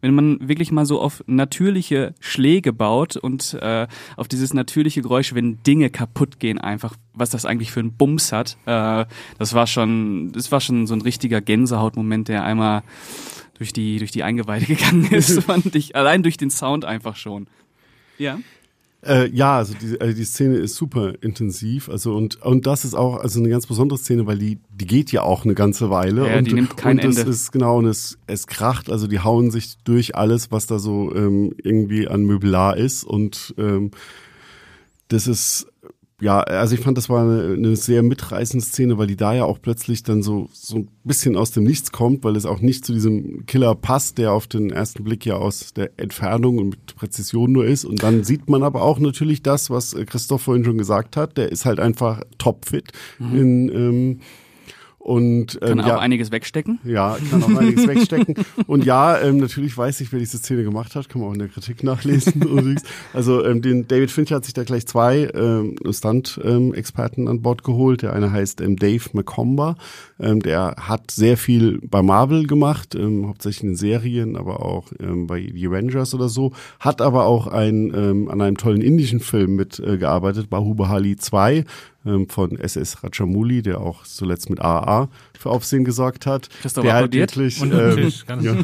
wenn man wirklich mal so auf natürliche Schläge baut und äh, auf dieses natürliche Geräusch, wenn Dinge kaputt gehen, einfach was das eigentlich für einen Bums hat. Äh, das war schon, das war schon so ein richtiger Gänsehautmoment, der einmal durch die, durch die Eingeweide gegangen ist, fand ich. Allein durch den Sound einfach schon. Ja. Äh, ja, also die, also die Szene ist super intensiv, also und und das ist auch also eine ganz besondere Szene, weil die die geht ja auch eine ganze Weile ja, und die nimmt kein und Ende. es ist genau und es es kracht, also die hauen sich durch alles, was da so ähm, irgendwie an Möblar ist und ähm, das ist ja, also ich fand, das war eine, eine, sehr mitreißende Szene, weil die da ja auch plötzlich dann so, so ein bisschen aus dem Nichts kommt, weil es auch nicht zu diesem Killer passt, der auf den ersten Blick ja aus der Entfernung und mit Präzision nur ist. Und dann sieht man aber auch natürlich das, was Christoph vorhin schon gesagt hat. Der ist halt einfach topfit mhm. in, ähm, Und Kann ähm, auch ja, einiges wegstecken. ja, kann auch einiges wegstecken. Und ja, ähm, natürlich weiß ich, wer diese Szene gemacht hat, kann man auch in der Kritik nachlesen. übrigens. also ähm, den David Fincher hat sich da gleich zwei ähm, Stunt-Experten an Bord geholt. Der eine heißt ähm, Dave McComber. Ähm, der hat sehr viel bei Marvel gemacht, ähm, hauptsächlich in Serien, aber auch ähm, bei The Avengers oder so. Hat aber auch ein, ähm, an einem tollen indischen Film mitgearbeitet, äh, gearbeitet, Bahubali 2 ähm, von SS Rajamouli, der auch zuletzt mit AAA für Aufsehen gesorgt hat. Christoph der halt wirklich, ähm, ja,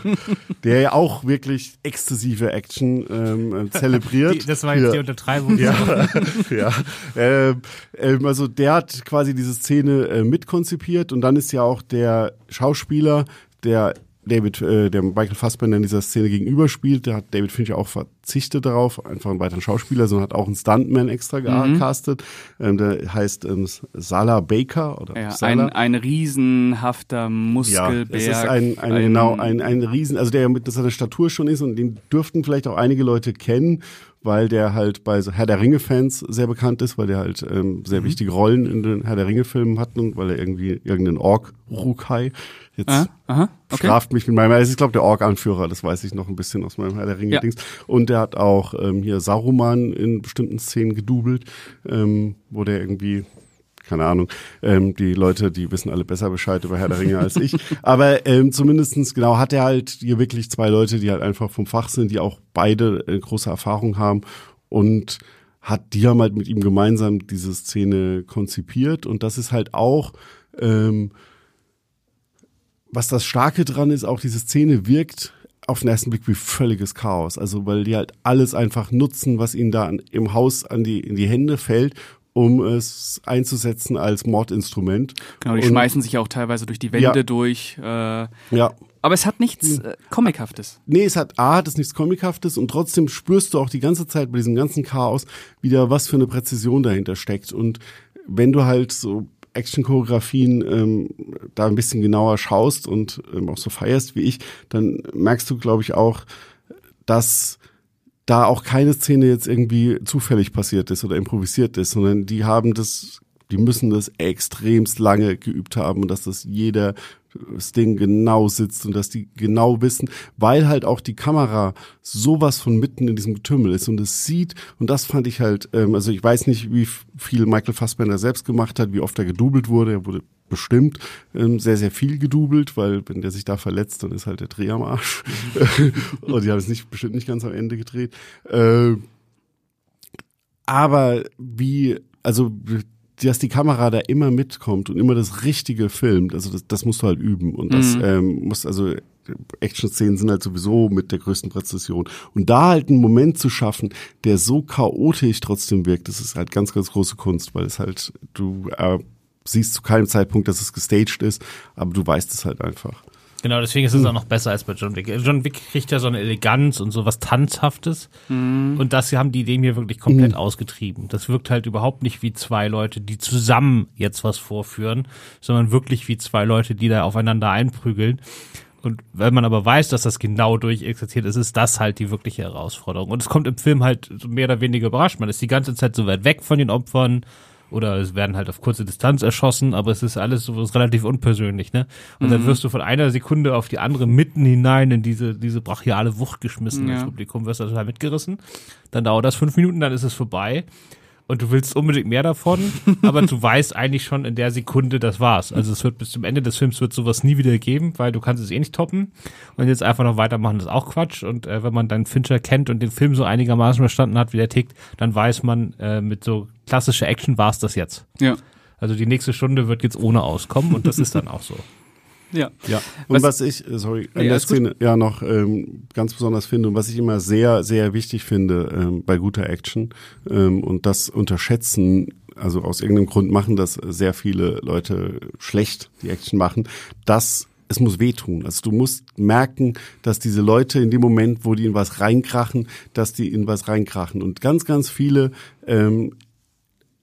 der ja auch wirklich exzessive Action ähm, äh, zelebriert. Die, das war jetzt Ja. die Untertreibung. Ja, ja. Ähm, ähm, also der hat quasi diese Szene äh, mitkonzipiert und dann ist ja auch der Schauspieler, der David, äh, der Michael Fassbender in dieser Szene gegenüber spielt, der hat David Fincher auch verzichtet darauf, einfach einen weiteren Schauspieler, sondern hat auch einen Stuntman extra gecastet. Ähm, der heißt ähm, Salah Baker oder Ja, Salah. ein, ein riesenhafter Ja, Muskelberg. es ist ein, ein, ein- genau, ein, ein Riesen, also der mit seiner Statur schon ist und den dürften vielleicht auch einige Leute kennen, weil der halt bei so Herr der Ringe-Fans sehr bekannt ist, weil der halt ähm, Mhm. sehr wichtige Rollen in den Herr der Ringe-Filmen hat und weil er irgendwie irgendeinen Ork Rukai jetzt Ah, aha, okay. straft mich mit meinem, also ich glaube der Ork-Anführer, das weiß ich noch ein bisschen aus meinem Herr der Ringe-Dings. Und der hat auch ähm, hier Saruman in bestimmten Szenen gedoubelt, ähm, wo der irgendwie keine Ahnung, ähm, die Leute, die wissen alle besser Bescheid über Herr der Ringe als ich. Aber ähm, zumindestens genau hat er halt hier wirklich zwei Leute, die halt einfach vom Fach sind, die auch beide äh, große Erfahrung haben und hat die haben halt mit ihm gemeinsam diese Szene konzipiert und das ist halt auch ähm, was das Starke dran ist, auch diese Szene wirkt auf den ersten Blick wie völliges Chaos. Also weil die halt alles einfach nutzen, was ihnen da an, im Haus an die, in die Hände fällt, um es einzusetzen als Mordinstrument. Genau, die Und- schmeißen sich auch teilweise durch die Wände Ja. durch. Äh, Ja. aber es hat nichts äh, Comichaftes. Nee, es hat A, hat es nichts Comichaftes und trotzdem spürst du auch die ganze Zeit bei diesem ganzen Chaos wieder, was für eine Präzision dahinter steckt. Und wenn du halt so Action-Choreografien ähm, da ein bisschen genauer schaust und ähm, auch so feierst wie ich, dann merkst du, glaube ich, auch, dass da auch keine Szene jetzt irgendwie zufällig passiert ist oder improvisiert ist, sondern die haben das, die müssen das extremst lange geübt haben und dass das jeder das Ding genau sitzt und dass die genau wissen, weil halt auch die Kamera sowas von mitten in diesem Getümmel ist und es sieht und das fand ich halt, ähm, also ich weiß nicht, wie viel Michael Fassbender selbst gemacht hat, wie oft er gedoubelt wurde, er wurde bestimmt ähm, sehr, sehr viel gedoubelt, weil wenn der sich da verletzt, dann ist halt der Dreh am Arsch. und die haben es nicht, bestimmt nicht ganz am Ende gedreht. Äh, aber wie, also dass die Kamera da immer mitkommt und immer das Richtige filmt, also das, das musst du halt üben. Und das Mhm. ähm, muss, also Action-Szenen sind halt sowieso mit der größten Präzision. Und da halt einen Moment zu schaffen, der so chaotisch trotzdem wirkt, das ist halt ganz, ganz große Kunst, weil es halt, du äh, siehst zu keinem Zeitpunkt, dass es gestaged ist, aber du weißt es halt einfach. Genau, deswegen ist es auch noch besser als bei John Wick. John Wick kriegt ja so eine Eleganz und so was Tanzhaftes. Und das haben die dem hier wirklich komplett ausgetrieben. Das wirkt halt überhaupt nicht wie zwei Leute, die zusammen jetzt was vorführen, sondern wirklich wie zwei Leute, die da aufeinander einprügeln. Und wenn man aber weiß, dass das genau durchexerziert ist, ist das halt die wirkliche Herausforderung. Und es kommt im Film halt mehr oder weniger überrascht. Man ist die ganze Zeit so weit weg von den Opfern oder es werden halt auf kurze Distanz erschossen, aber es ist alles so ist relativ unpersönlich, ne? Und dann wirst du von einer Sekunde auf die andere mitten hinein in diese, diese brachiale Wucht geschmissen Ja. ins Publikum, wirst du total mitgerissen. Dann dauert das fünf Minuten, dann ist es vorbei. Und du willst unbedingt mehr davon, aber du weißt eigentlich schon in der Sekunde, das war's. Also es wird bis zum Ende des Films wird sowas nie wieder geben, weil du kannst es eh nicht toppen. Und jetzt einfach noch weitermachen, das ist auch Quatsch. Und äh, wenn man dann Fincher kennt und den Film so einigermaßen verstanden hat, wie der tickt, dann weiß man, äh, mit so klassischer Action war's das jetzt. Ja. Also die nächste Stunde wird jetzt ohne auskommen und das ist dann auch so. Ja. Ja. Und Was- was, ich, äh, sorry, an Nee, der. Szene ja noch ähm, ganz besonders finde und was ich immer sehr, sehr wichtig finde ähm, bei guter Action ähm, und das unterschätzen, also aus irgendeinem Grund machen das sehr viele Leute schlecht, die Action machen, dass es muss wehtun. Also du musst merken, dass diese Leute in dem Moment, wo die in was reinkrachen, dass die in was reinkrachen. Und ganz, ganz viele ähm,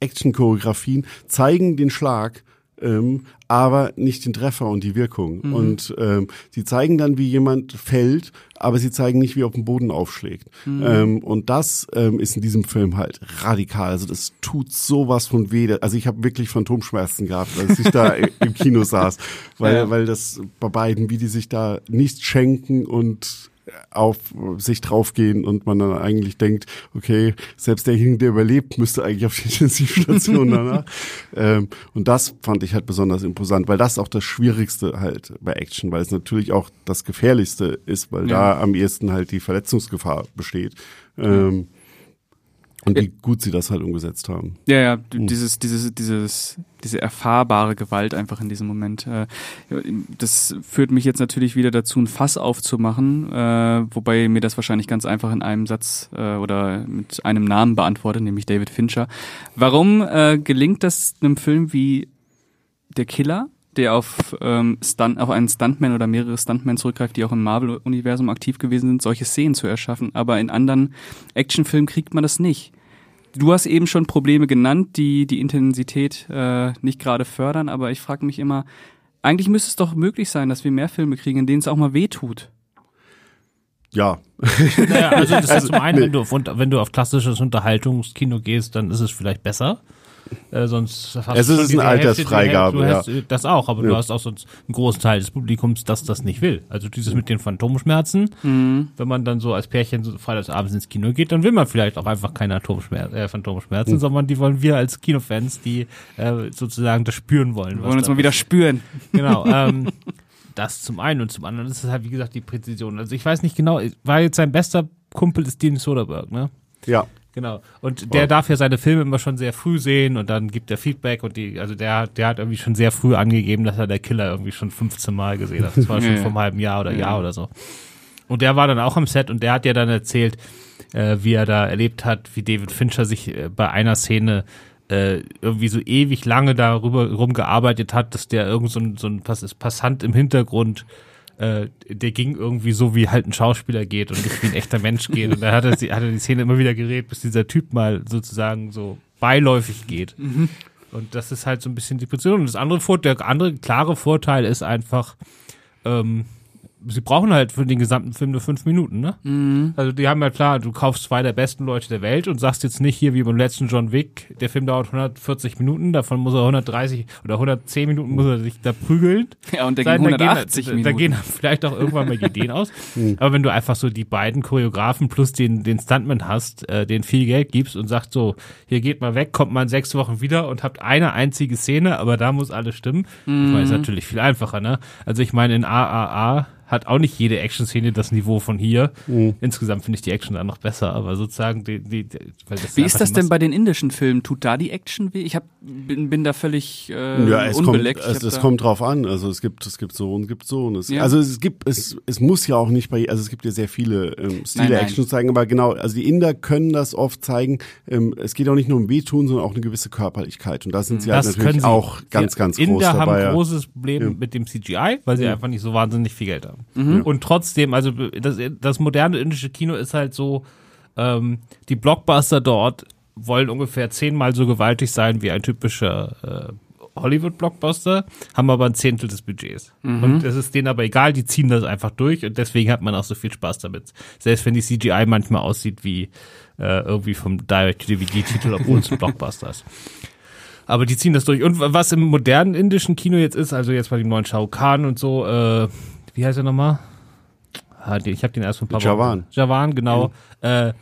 Action-Choreografien zeigen den Schlag ähm, aber nicht den Treffer und die Wirkung. Mhm. Und ähm, sie zeigen dann, wie jemand fällt, aber sie zeigen nicht, wie er auf dem Boden aufschlägt. Mhm. Ähm, und das ähm, ist in diesem Film halt radikal. Also das tut sowas von weh. Also ich habe wirklich Phantomschmerzen gehabt, als ich da im Kino saß, weil, Ja. weil das bei beiden, wie die sich da nichts schenken und auf sich draufgehen und man dann eigentlich denkt, okay, selbst derjenige, der überlebt, müsste eigentlich auf die Intensivstation danach. ähm, und das fand ich halt besonders imposant, weil das auch das Schwierigste halt bei Action, weil es natürlich auch das Gefährlichste ist, weil Ja. da am ehesten halt die Verletzungsgefahr besteht. Ähm, und wie gut sie das halt umgesetzt haben. Ja, ja, du- dieses, dieses, dieses, diese erfahrbare Gewalt einfach in diesem Moment. Äh, das führt mich jetzt natürlich wieder dazu, ein Fass aufzumachen, äh, wobei mir das wahrscheinlich ganz einfach in einem Satz äh, oder mit einem Namen beantwortet, nämlich David Fincher. Warum gelingt das einem Film wie Der Killer, der auf, ähm, Stunt, auf einen Stuntman oder mehrere Stuntmen zurückgreift, die auch im Marvel-Universum aktiv gewesen sind, solche Szenen zu erschaffen, aber in anderen Actionfilmen kriegt man das nicht. Du hast eben schon Probleme genannt, die die Intensität äh, nicht gerade fördern, aber ich frage mich immer, eigentlich müsste es doch möglich sein, dass wir mehr Filme kriegen, in denen es auch mal weh tut. Ja, Naja, also das ist zum einen, wenn du, auf, wenn du auf klassisches Unterhaltungskino gehst, dann ist es vielleicht besser. Äh, sonst hast Es du ist eine Altersfreigabe, Hälfte, hast, Das auch, aber Ja. du hast auch sonst einen großen Teil des Publikums, das das nicht will. Also dieses mit den Phantomschmerzen, Mhm. wenn man dann so als Pärchen so freitagsabends ins Kino geht, dann will man vielleicht auch einfach keine Atomschmerzen, äh, Phantomschmerzen, Mhm. sondern die wollen wir als Kinofans, die äh, sozusagen das spüren wollen. Wir wollen uns mal wieder spüren. Genau. Ähm, das zum einen und zum anderen ist es halt, wie gesagt, die Präzision. Also ich weiß nicht genau, war jetzt sein bester Kumpel ist Steven Soderbergh, ne? ja. Genau. Und der Wow. darf ja seine Filme immer schon sehr früh sehen und dann gibt er Feedback und die, also der, der hat irgendwie schon sehr früh angegeben, dass er der Killer irgendwie schon 15 Mal gesehen hat. Das war schon Ja, vor einem halben Jahr oder Ja. Jahr oder so. Und der war dann auch am Set und der hat ja dann erzählt, äh, wie er da erlebt hat, wie David Fincher sich äh, bei einer Szene äh, irgendwie so ewig lange darüber rumgearbeitet hat, dass der irgend so ein, so ein Pass Passant im Hintergrund äh, der ging irgendwie so, wie halt ein Schauspieler geht und nicht wie ein echter Mensch geht. Und da hat er, hat er die Szene immer wieder geredet, bis dieser Typ mal sozusagen so beiläufig geht. Und das ist halt so ein bisschen die Position. Und das andere, der andere klare Vorteil ist einfach, ähm, sie brauchen halt für den gesamten Film nur fünf Minuten, ne? Mhm. Also die haben ja klar, du kaufst zwei der besten Leute der Welt und sagst jetzt nicht hier wie beim letzten John Wick, der Film dauert 140 Minuten, davon muss er 130 oder 110 Minuten muss er sich da prügeln. Ja, und der Sein, ging da gehen- 180 da, Minuten. Da gehen vielleicht auch irgendwann mal Ideen aus. Aber wenn du einfach so die beiden Choreografen plus den, den Stuntman hast, äh, den viel Geld gibst und sagst so, hier geht mal weg, kommt mal in sechs Wochen wieder und habt eine einzige Szene, aber da muss alles stimmen. Ich meine, ist natürlich viel einfacher, ne? Also ich meine, in AAA hat auch nicht jede Action-Szene das Niveau von hier. Insgesamt finde ich die Action da noch besser, aber sozusagen die, die, die weil das Wie ist das denn bei den indischen Filmen? Tut da die Action weh? Ich hab, bin, bin da völlig äh, Ja, es kommt, unbeleckt. Ich es, es da- kommt drauf an. Also es gibt, es gibt so und es gibt so und es, Ja. also es gibt, es, es muss ja auch nicht bei, also es gibt ja sehr viele ähm, Stile Nein, nein. Action zeigen, aber genau, also die Inder können das oft zeigen. Ähm, es geht auch nicht nur um Wehtun, sondern auch eine gewisse Körperlichkeit und da sind sie halt Das natürlich auch ganz, ganz Inder groß haben dabei. ein ja. großes Problem Ja. mit dem CGI, weil sie einfach nicht so wahnsinnig viel Geld haben. Mhm. Und trotzdem, also das, das moderne indische Kino ist halt so, ähm, die Blockbuster dort wollen ungefähr zehnmal so gewaltig sein wie ein typischer äh, Hollywood-Blockbuster, haben aber ein Zehntel des Budgets. Und es ist denen aber egal, die ziehen das einfach durch und deswegen hat man auch so viel Spaß damit. Selbst wenn die CGI manchmal aussieht wie äh, irgendwie vom Direct-to-DVD-Titel, obwohl es ein Blockbuster ist. Aber die ziehen das durch. Und was im modernen indischen Kino jetzt ist, also jetzt bei dem neuen Shao Kahn und so, äh, wie heißt er nochmal? Ah, Ich habe den erst vor ein paar Jawan. Wochen. Jawan, genau. Äh,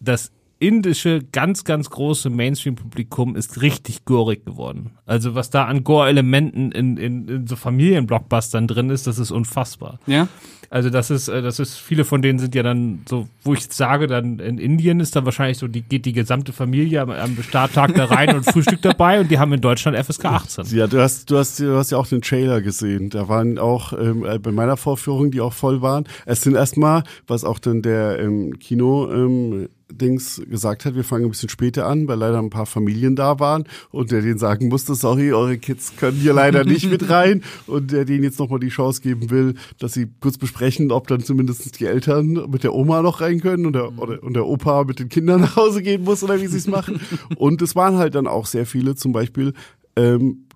das indische, ganz, ganz große Mainstream-Publikum ist richtig gorig geworden. Also was da an Gore-Elementen in, in, in so Familienblockbustern drin ist, das ist unfassbar. Ja? Also das ist, äh, das ist, viele von denen sind ja dann so, wo ich sage, dann in Indien ist dann wahrscheinlich so, die geht die gesamte Familie am, am Starttag da rein und Frühstück dabei und die haben in Deutschland FSK 18. Ja, du hast, du hast, du hast ja auch den Trailer gesehen. Da waren auch ähm, äh, bei meiner Vorführung, die auch voll waren. Es sind erstmal, was auch dann der ähm, Kino ähm, Dings gesagt hat, wir fangen ein bisschen später an, weil leider ein paar Familien da waren. Und der denen sagen musste, sorry, eure Kids können hier leider nicht mit rein. Und der denen jetzt nochmal die Chance geben will, dass sie kurz besprechen, ob dann zumindest die Eltern mit der Oma noch rein können und der, oder, und der Opa mit den Kindern nach Hause gehen muss oder wie sie es machen. Und es waren halt dann auch sehr viele zum Beispiel ähm,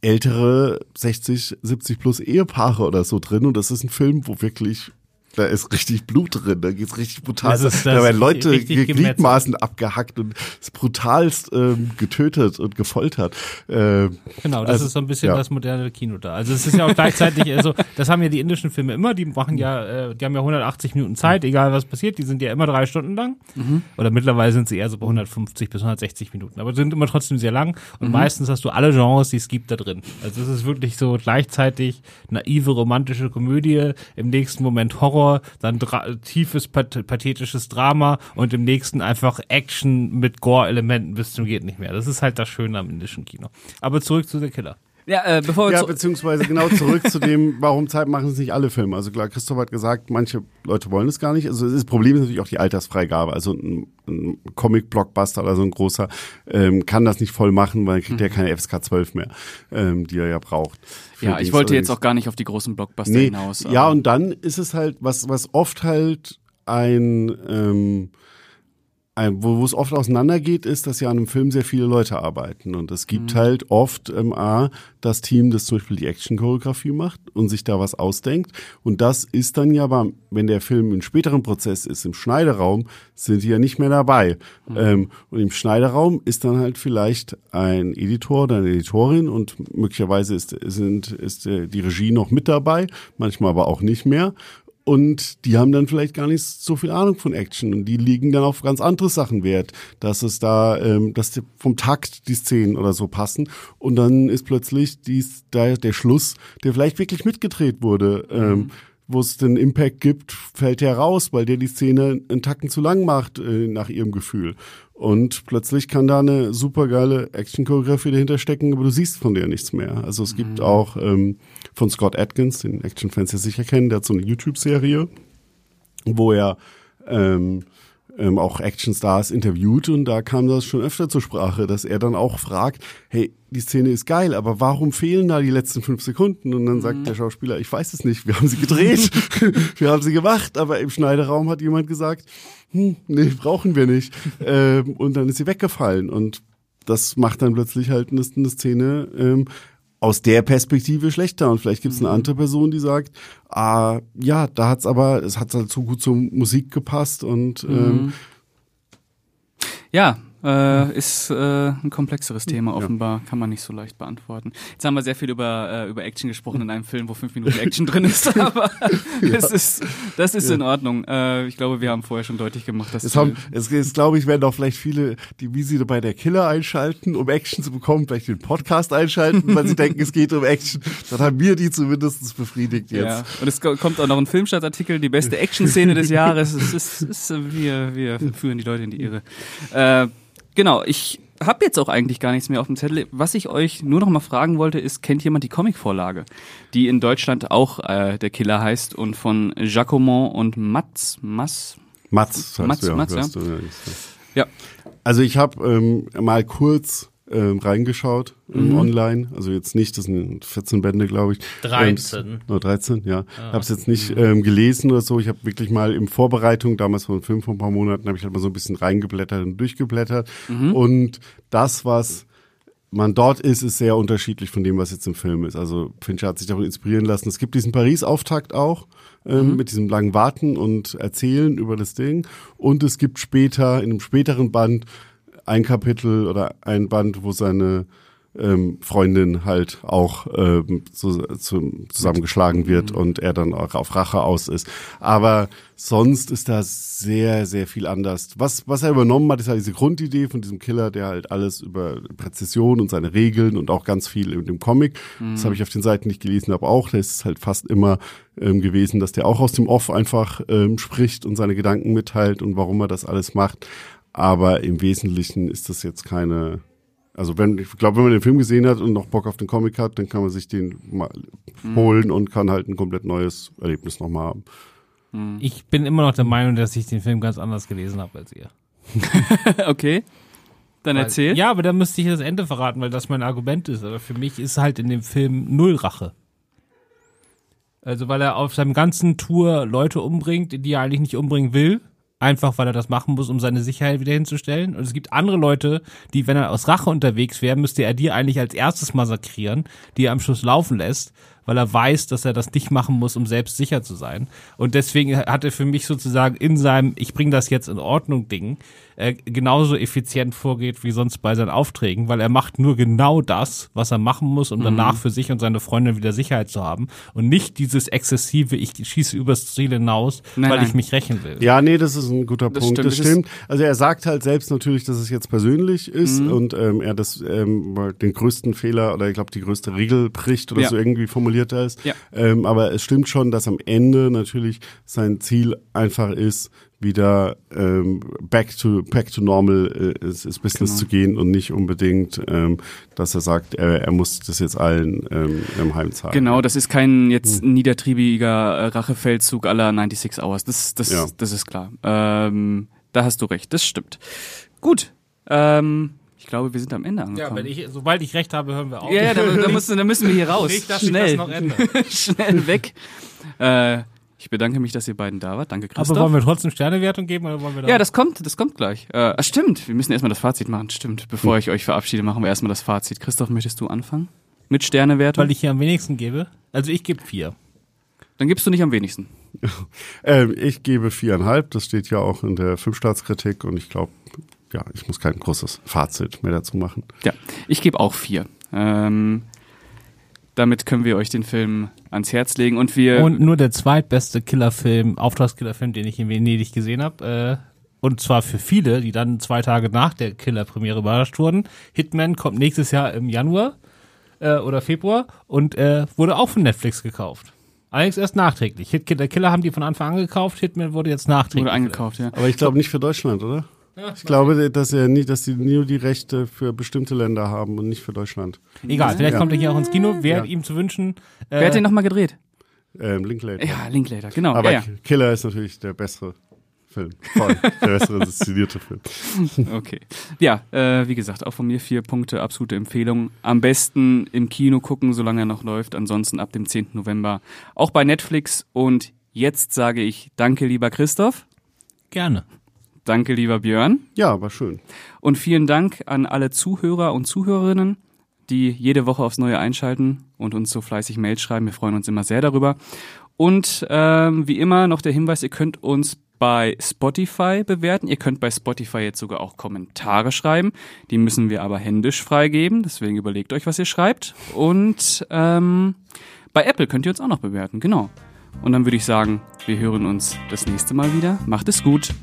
ältere 60, 70 plus Ehepaare oder so drin. Und das ist ein Film, wo wirklich da ist richtig Blut drin, da geht's richtig brutal. Das ist- das da werden Leute Gliedmaßen abgehackt und brutalst ähm, getötet und gefoltert. Ähm, Genau, das Also, ist so ein bisschen ja. das moderne Kino da. Also es ist ja auch gleichzeitig, also das haben ja die indischen Filme immer, die machen ja, äh, die haben ja 180 Minuten Zeit, egal was passiert, die sind ja immer drei Stunden lang. Oder mittlerweile sind sie eher so bei 150 bis 160 Minuten, aber sind immer trotzdem sehr lang und meistens hast du alle Genres, die es gibt, da drin. Also es ist wirklich so gleichzeitig naive romantische Komödie, im nächsten Moment Horror, dann dra tiefes path pathetisches Drama und im nächsten einfach Action mit Gore-Elementen bis zum geht nicht mehr. Das ist halt das Schöne am indischen Kino. Aber zurück zu The Killer. Ja, äh, bevor wir ja, beziehungsweise genau zurück zu dem, warum Zeit machen es nicht alle Filme. Also klar, Christoph hat gesagt, manche Leute wollen es gar nicht. Also das Problem ist natürlich auch die Altersfreigabe. Also ein, ein Comic-Blockbuster oder so ein großer ähm, kann das nicht voll machen, weil dann kriegt er keine FSK 12 mehr, ähm, die er ja braucht. Ja, ich wollte jetzt auch gar nicht auf die großen Blockbuster Nee, hinaus. ja, und dann ist es halt, was, was oft halt ein, ähm, ein wo, wo es oft auseinandergeht, ist, dass ja an einem Film sehr viele Leute arbeiten. Und es gibt halt oft ähm, A, das Team, das zum Beispiel die Action-Choreografie macht und sich da was ausdenkt. Und das ist dann ja, beim, wenn der Film im späteren Prozess ist, im Schneideraum, sind die ja nicht mehr dabei. Ähm, und im Schneideraum ist dann halt vielleicht ein Editor oder eine Editorin und möglicherweise ist, sind, ist äh, die Regie noch mit dabei, manchmal aber auch nicht mehr. Und die haben dann vielleicht gar nicht so viel Ahnung von Action. Und die liegen dann auf ganz andere Sachen wert, dass es da, ähm, dass die, vom Takt die Szenen oder so passen. Und dann ist plötzlich dies, da der Schluss, der vielleicht wirklich mitgedreht wurde, ähm, wo es den Impact gibt, fällt der raus, weil der die Szene einen Tacken zu lang macht äh, nach ihrem Gefühl. Und plötzlich kann da eine supergeile Action-Choreografie dahinter stecken, aber du siehst von der nichts mehr. Also es gibt auch ähm, von Scott Atkins, den Action-Fans ja sicher kennen, der hat so eine YouTube-Serie, wo er ähm, ähm, auch Actionstars interviewt und da kam das schon öfter zur Sprache, dass er dann auch fragt, hey, die Szene ist geil, aber warum fehlen da die letzten fünf Sekunden? Und dann sagt der Schauspieler, ich weiß es nicht, wir haben sie gedreht, wir haben sie gemacht, aber im Schneideraum hat jemand gesagt, hm, nee, brauchen wir nicht. ähm, und dann ist sie weggefallen und das macht dann plötzlich halt eine, eine Szene ähm, aus der Perspektive schlechter. Und vielleicht gibt es eine andere Person, die sagt, ah, ja, da hat's aber, es hat halt so gut zur Musik gepasst und ähm, Ja, äh, ist äh, ein komplexeres Thema offenbar, kann man nicht so leicht beantworten. Jetzt haben wir sehr viel über, äh, über Action gesprochen in einem Film, wo fünf Minuten Action drin ist, aber das ist, das ist in Ordnung. Äh, ich glaube, wir haben vorher schon deutlich gemacht, dass es haben, es ist, glaube ich, werden auch vielleicht viele, die wie sie bei der Killer einschalten, um Action zu bekommen, vielleicht den Podcast einschalten, weil sie denken, es geht um Action. Dann haben wir die zumindest befriedigt jetzt. Ja, und es ko- kommt auch noch ein Filmstadtartikel, die beste Action-Szene des Jahres. Es ist, es ist, äh, wir, wir führen die Leute in die Irre. Genau, ich habe jetzt auch eigentlich gar nichts mehr auf dem Zettel. Was ich euch nur noch mal fragen wollte, ist, kennt jemand die Comicvorlage, die in Deutschland auch äh, der Killer heißt und von Jacomont und Mats, Mass? Mats, heißt Mats, ja, Mats, ja. du, ja. Ja. Also ich habe ähm, mal kurz ähm, reingeschaut Mhm. online, also jetzt nicht, das sind 14 Bände, glaube ich. 13. Ähm, nur 13, ja. Habe es jetzt nicht ähm, gelesen oder so. Ich habe wirklich mal in Vorbereitung, damals vor einem Film vor ein paar Monaten, habe ich halt mal so ein bisschen reingeblättert und durchgeblättert. Und das, was man dort ist, ist sehr unterschiedlich von dem, was jetzt im Film ist. Also Fincher hat sich davon inspirieren lassen. Es gibt diesen Paris-Auftakt auch ähm, mit diesem langen Warten und Erzählen über das Ding. Und es gibt später, in einem späteren Band, ein Kapitel oder ein Band, wo seine ähm, Freundin halt auch ähm, so, zu, zusammengeschlagen wird und er dann auch auf Rache aus ist. Aber sonst ist da sehr, sehr viel anders. Was, was er übernommen hat, ist halt diese Grundidee von diesem Killer, der halt alles über Präzision und seine Regeln und auch ganz viel in dem Comic. Das habe ich auf den Seiten nicht gelesen, aber auch. Da ist es halt fast immer ähm, gewesen, dass der auch aus dem Off einfach ähm, spricht und seine Gedanken mitteilt und warum er das alles macht. Aber im Wesentlichen ist das jetzt keine, also wenn, ich glaube, wenn man den Film gesehen hat und noch Bock auf den Comic hat, dann kann man sich den mal holen und kann halt ein komplett neues Erlebnis nochmal haben. Ich bin immer noch der Meinung, dass ich den Film ganz anders gelesen habe als ihr. okay. Dann Weil- erzähl. Ja, aber da müsste ich das Ende verraten, weil das mein Argument ist. Aber für mich ist halt in dem Film null Rache. Also weil er auf seinem ganzen Tour Leute umbringt, die er eigentlich nicht umbringen will. Einfach weil er das machen muss, um seine Sicherheit wiederhinzustellen. Und es gibt andere Leute, die, wenn er aus Rache unterwegs wäre, müsste er die eigentlich als erstes massakrieren, die er am Schluss laufen lässt, weil er weiß, dass er das nicht machen muss, um selbst sicher zu sein. Und deswegen hat er für mich sozusagen in seinem Ich bring das jetzt in Ordnung Ding äh, genauso effizient vorgeht wie sonst bei seinen Aufträgen, weil er macht nur genau das, was er machen muss, um danach für sich und seine Freundin wieder Sicherheit zu haben und nicht dieses exzessive, ich schieße übers Ziel hinaus, Nein, weil nein. ich mich rächen will. Ja, nee, das ist ein guter Das Punkt. stimmt, das stimmt. Also er sagt halt selbst natürlich, dass es jetzt persönlich ist Mhm. und ähm, er das ähm, mal den größten Fehler oder ich glaube die größte Regel bricht oder Ja. so irgendwie formuliert er ist. Ja. Ähm, aber es stimmt schon, dass am Ende natürlich sein Ziel einfach ist, wieder ähm, back to back to normal äh, ins, ins Business Genau. zu gehen und nicht unbedingt, ähm, dass er sagt, er, er muss das jetzt allen ähm, im Heim zahlen. Genau, das ist kein jetzt Hm. niedertriebiger äh, Rachefeldzug aller 96 Hours. Das, das, Ja. das ist klar. Ähm, da hast du recht, das stimmt. Gut. Ähm, glaube, wir sind am Ende Ja, angekommen. wenn ich, sobald ich recht habe, hören wir auf. ja, ja da, da, müssen, da müssen wir hier raus. Nicht, dass Schnell. das noch. Schnell weg. Äh, ich bedanke mich, dass ihr beiden da wart. Danke, Christoph. Aber wollen wir trotzdem Sternewertung geben oder wollen wir da ja, das kommt, das kommt gleich. Äh, stimmt, wir müssen erstmal das Fazit machen. Stimmt, bevor Hm. ich euch verabschiede, machen wir erstmal das Fazit. Christoph, möchtest du anfangen? Mit Sternewertung? weil ich hier am wenigsten gebe? Also ich gebe vier. Dann gibst du nicht am wenigsten. Ähm, ich gebe viereinhalb, das steht ja auch in der Filmstaatskritik und ich glaube, ja, ich muss kein großes Fazit mehr dazu machen. Ja, ich gebe auch vier. Ähm, damit können wir euch den Film ans Herz legen und wir. Und nur der zweitbeste Killerfilm, Auftragskillerfilm, den ich in Venedig gesehen habe. Äh, und zwar für viele, die dann zwei Tage nach der Killerpremiere überrascht wurden. Hitman kommt nächstes Jahr im Januar äh, oder Februar und äh, wurde auch von Netflix gekauft. Allerdings erst nachträglich. Hit der Killer haben die von Anfang an gekauft, Hitman wurde jetzt nachträglich. wurde eingekauft, ja. Aber ich glaube nicht für Deutschland, oder? Ich glaube, dass er nie, dass sie nur die Rechte für bestimmte Länder haben und nicht für Deutschland. Egal, vielleicht Ja. kommt er hier auch ins Kino. Wäre Ja. ihm zu wünschen. Äh, Wer hat den nochmal gedreht? Ähm, Linklater. Ja, Linklater, genau. Aber ja, Killer ist natürlich der bessere Film. Voll. der bessere inszenierte Film. Okay. Ja, äh, wie gesagt, auch von mir vier Punkte, absolute Empfehlung. Am besten im Kino gucken, solange er noch läuft. Ansonsten ab dem 10. November auch bei Netflix. Und jetzt sage ich Danke, lieber Christoph. Gerne. Danke, lieber Björn. Ja, war schön. Und vielen Dank an alle Zuhörer und Zuhörerinnen, die jede Woche aufs Neue einschalten und uns so fleißig Mails schreiben. Wir freuen uns immer sehr darüber. Und ähm, wie immer noch der Hinweis, ihr könnt uns bei Spotify bewerten. Ihr könnt bei Spotify jetzt sogar auch Kommentare schreiben. Die müssen wir aber händisch freigeben. Deswegen überlegt euch, was ihr schreibt. Und ähm, bei Apple könnt ihr uns auch noch bewerten. Genau. Und dann würde ich sagen, wir hören uns das nächste Mal wieder. Macht es gut.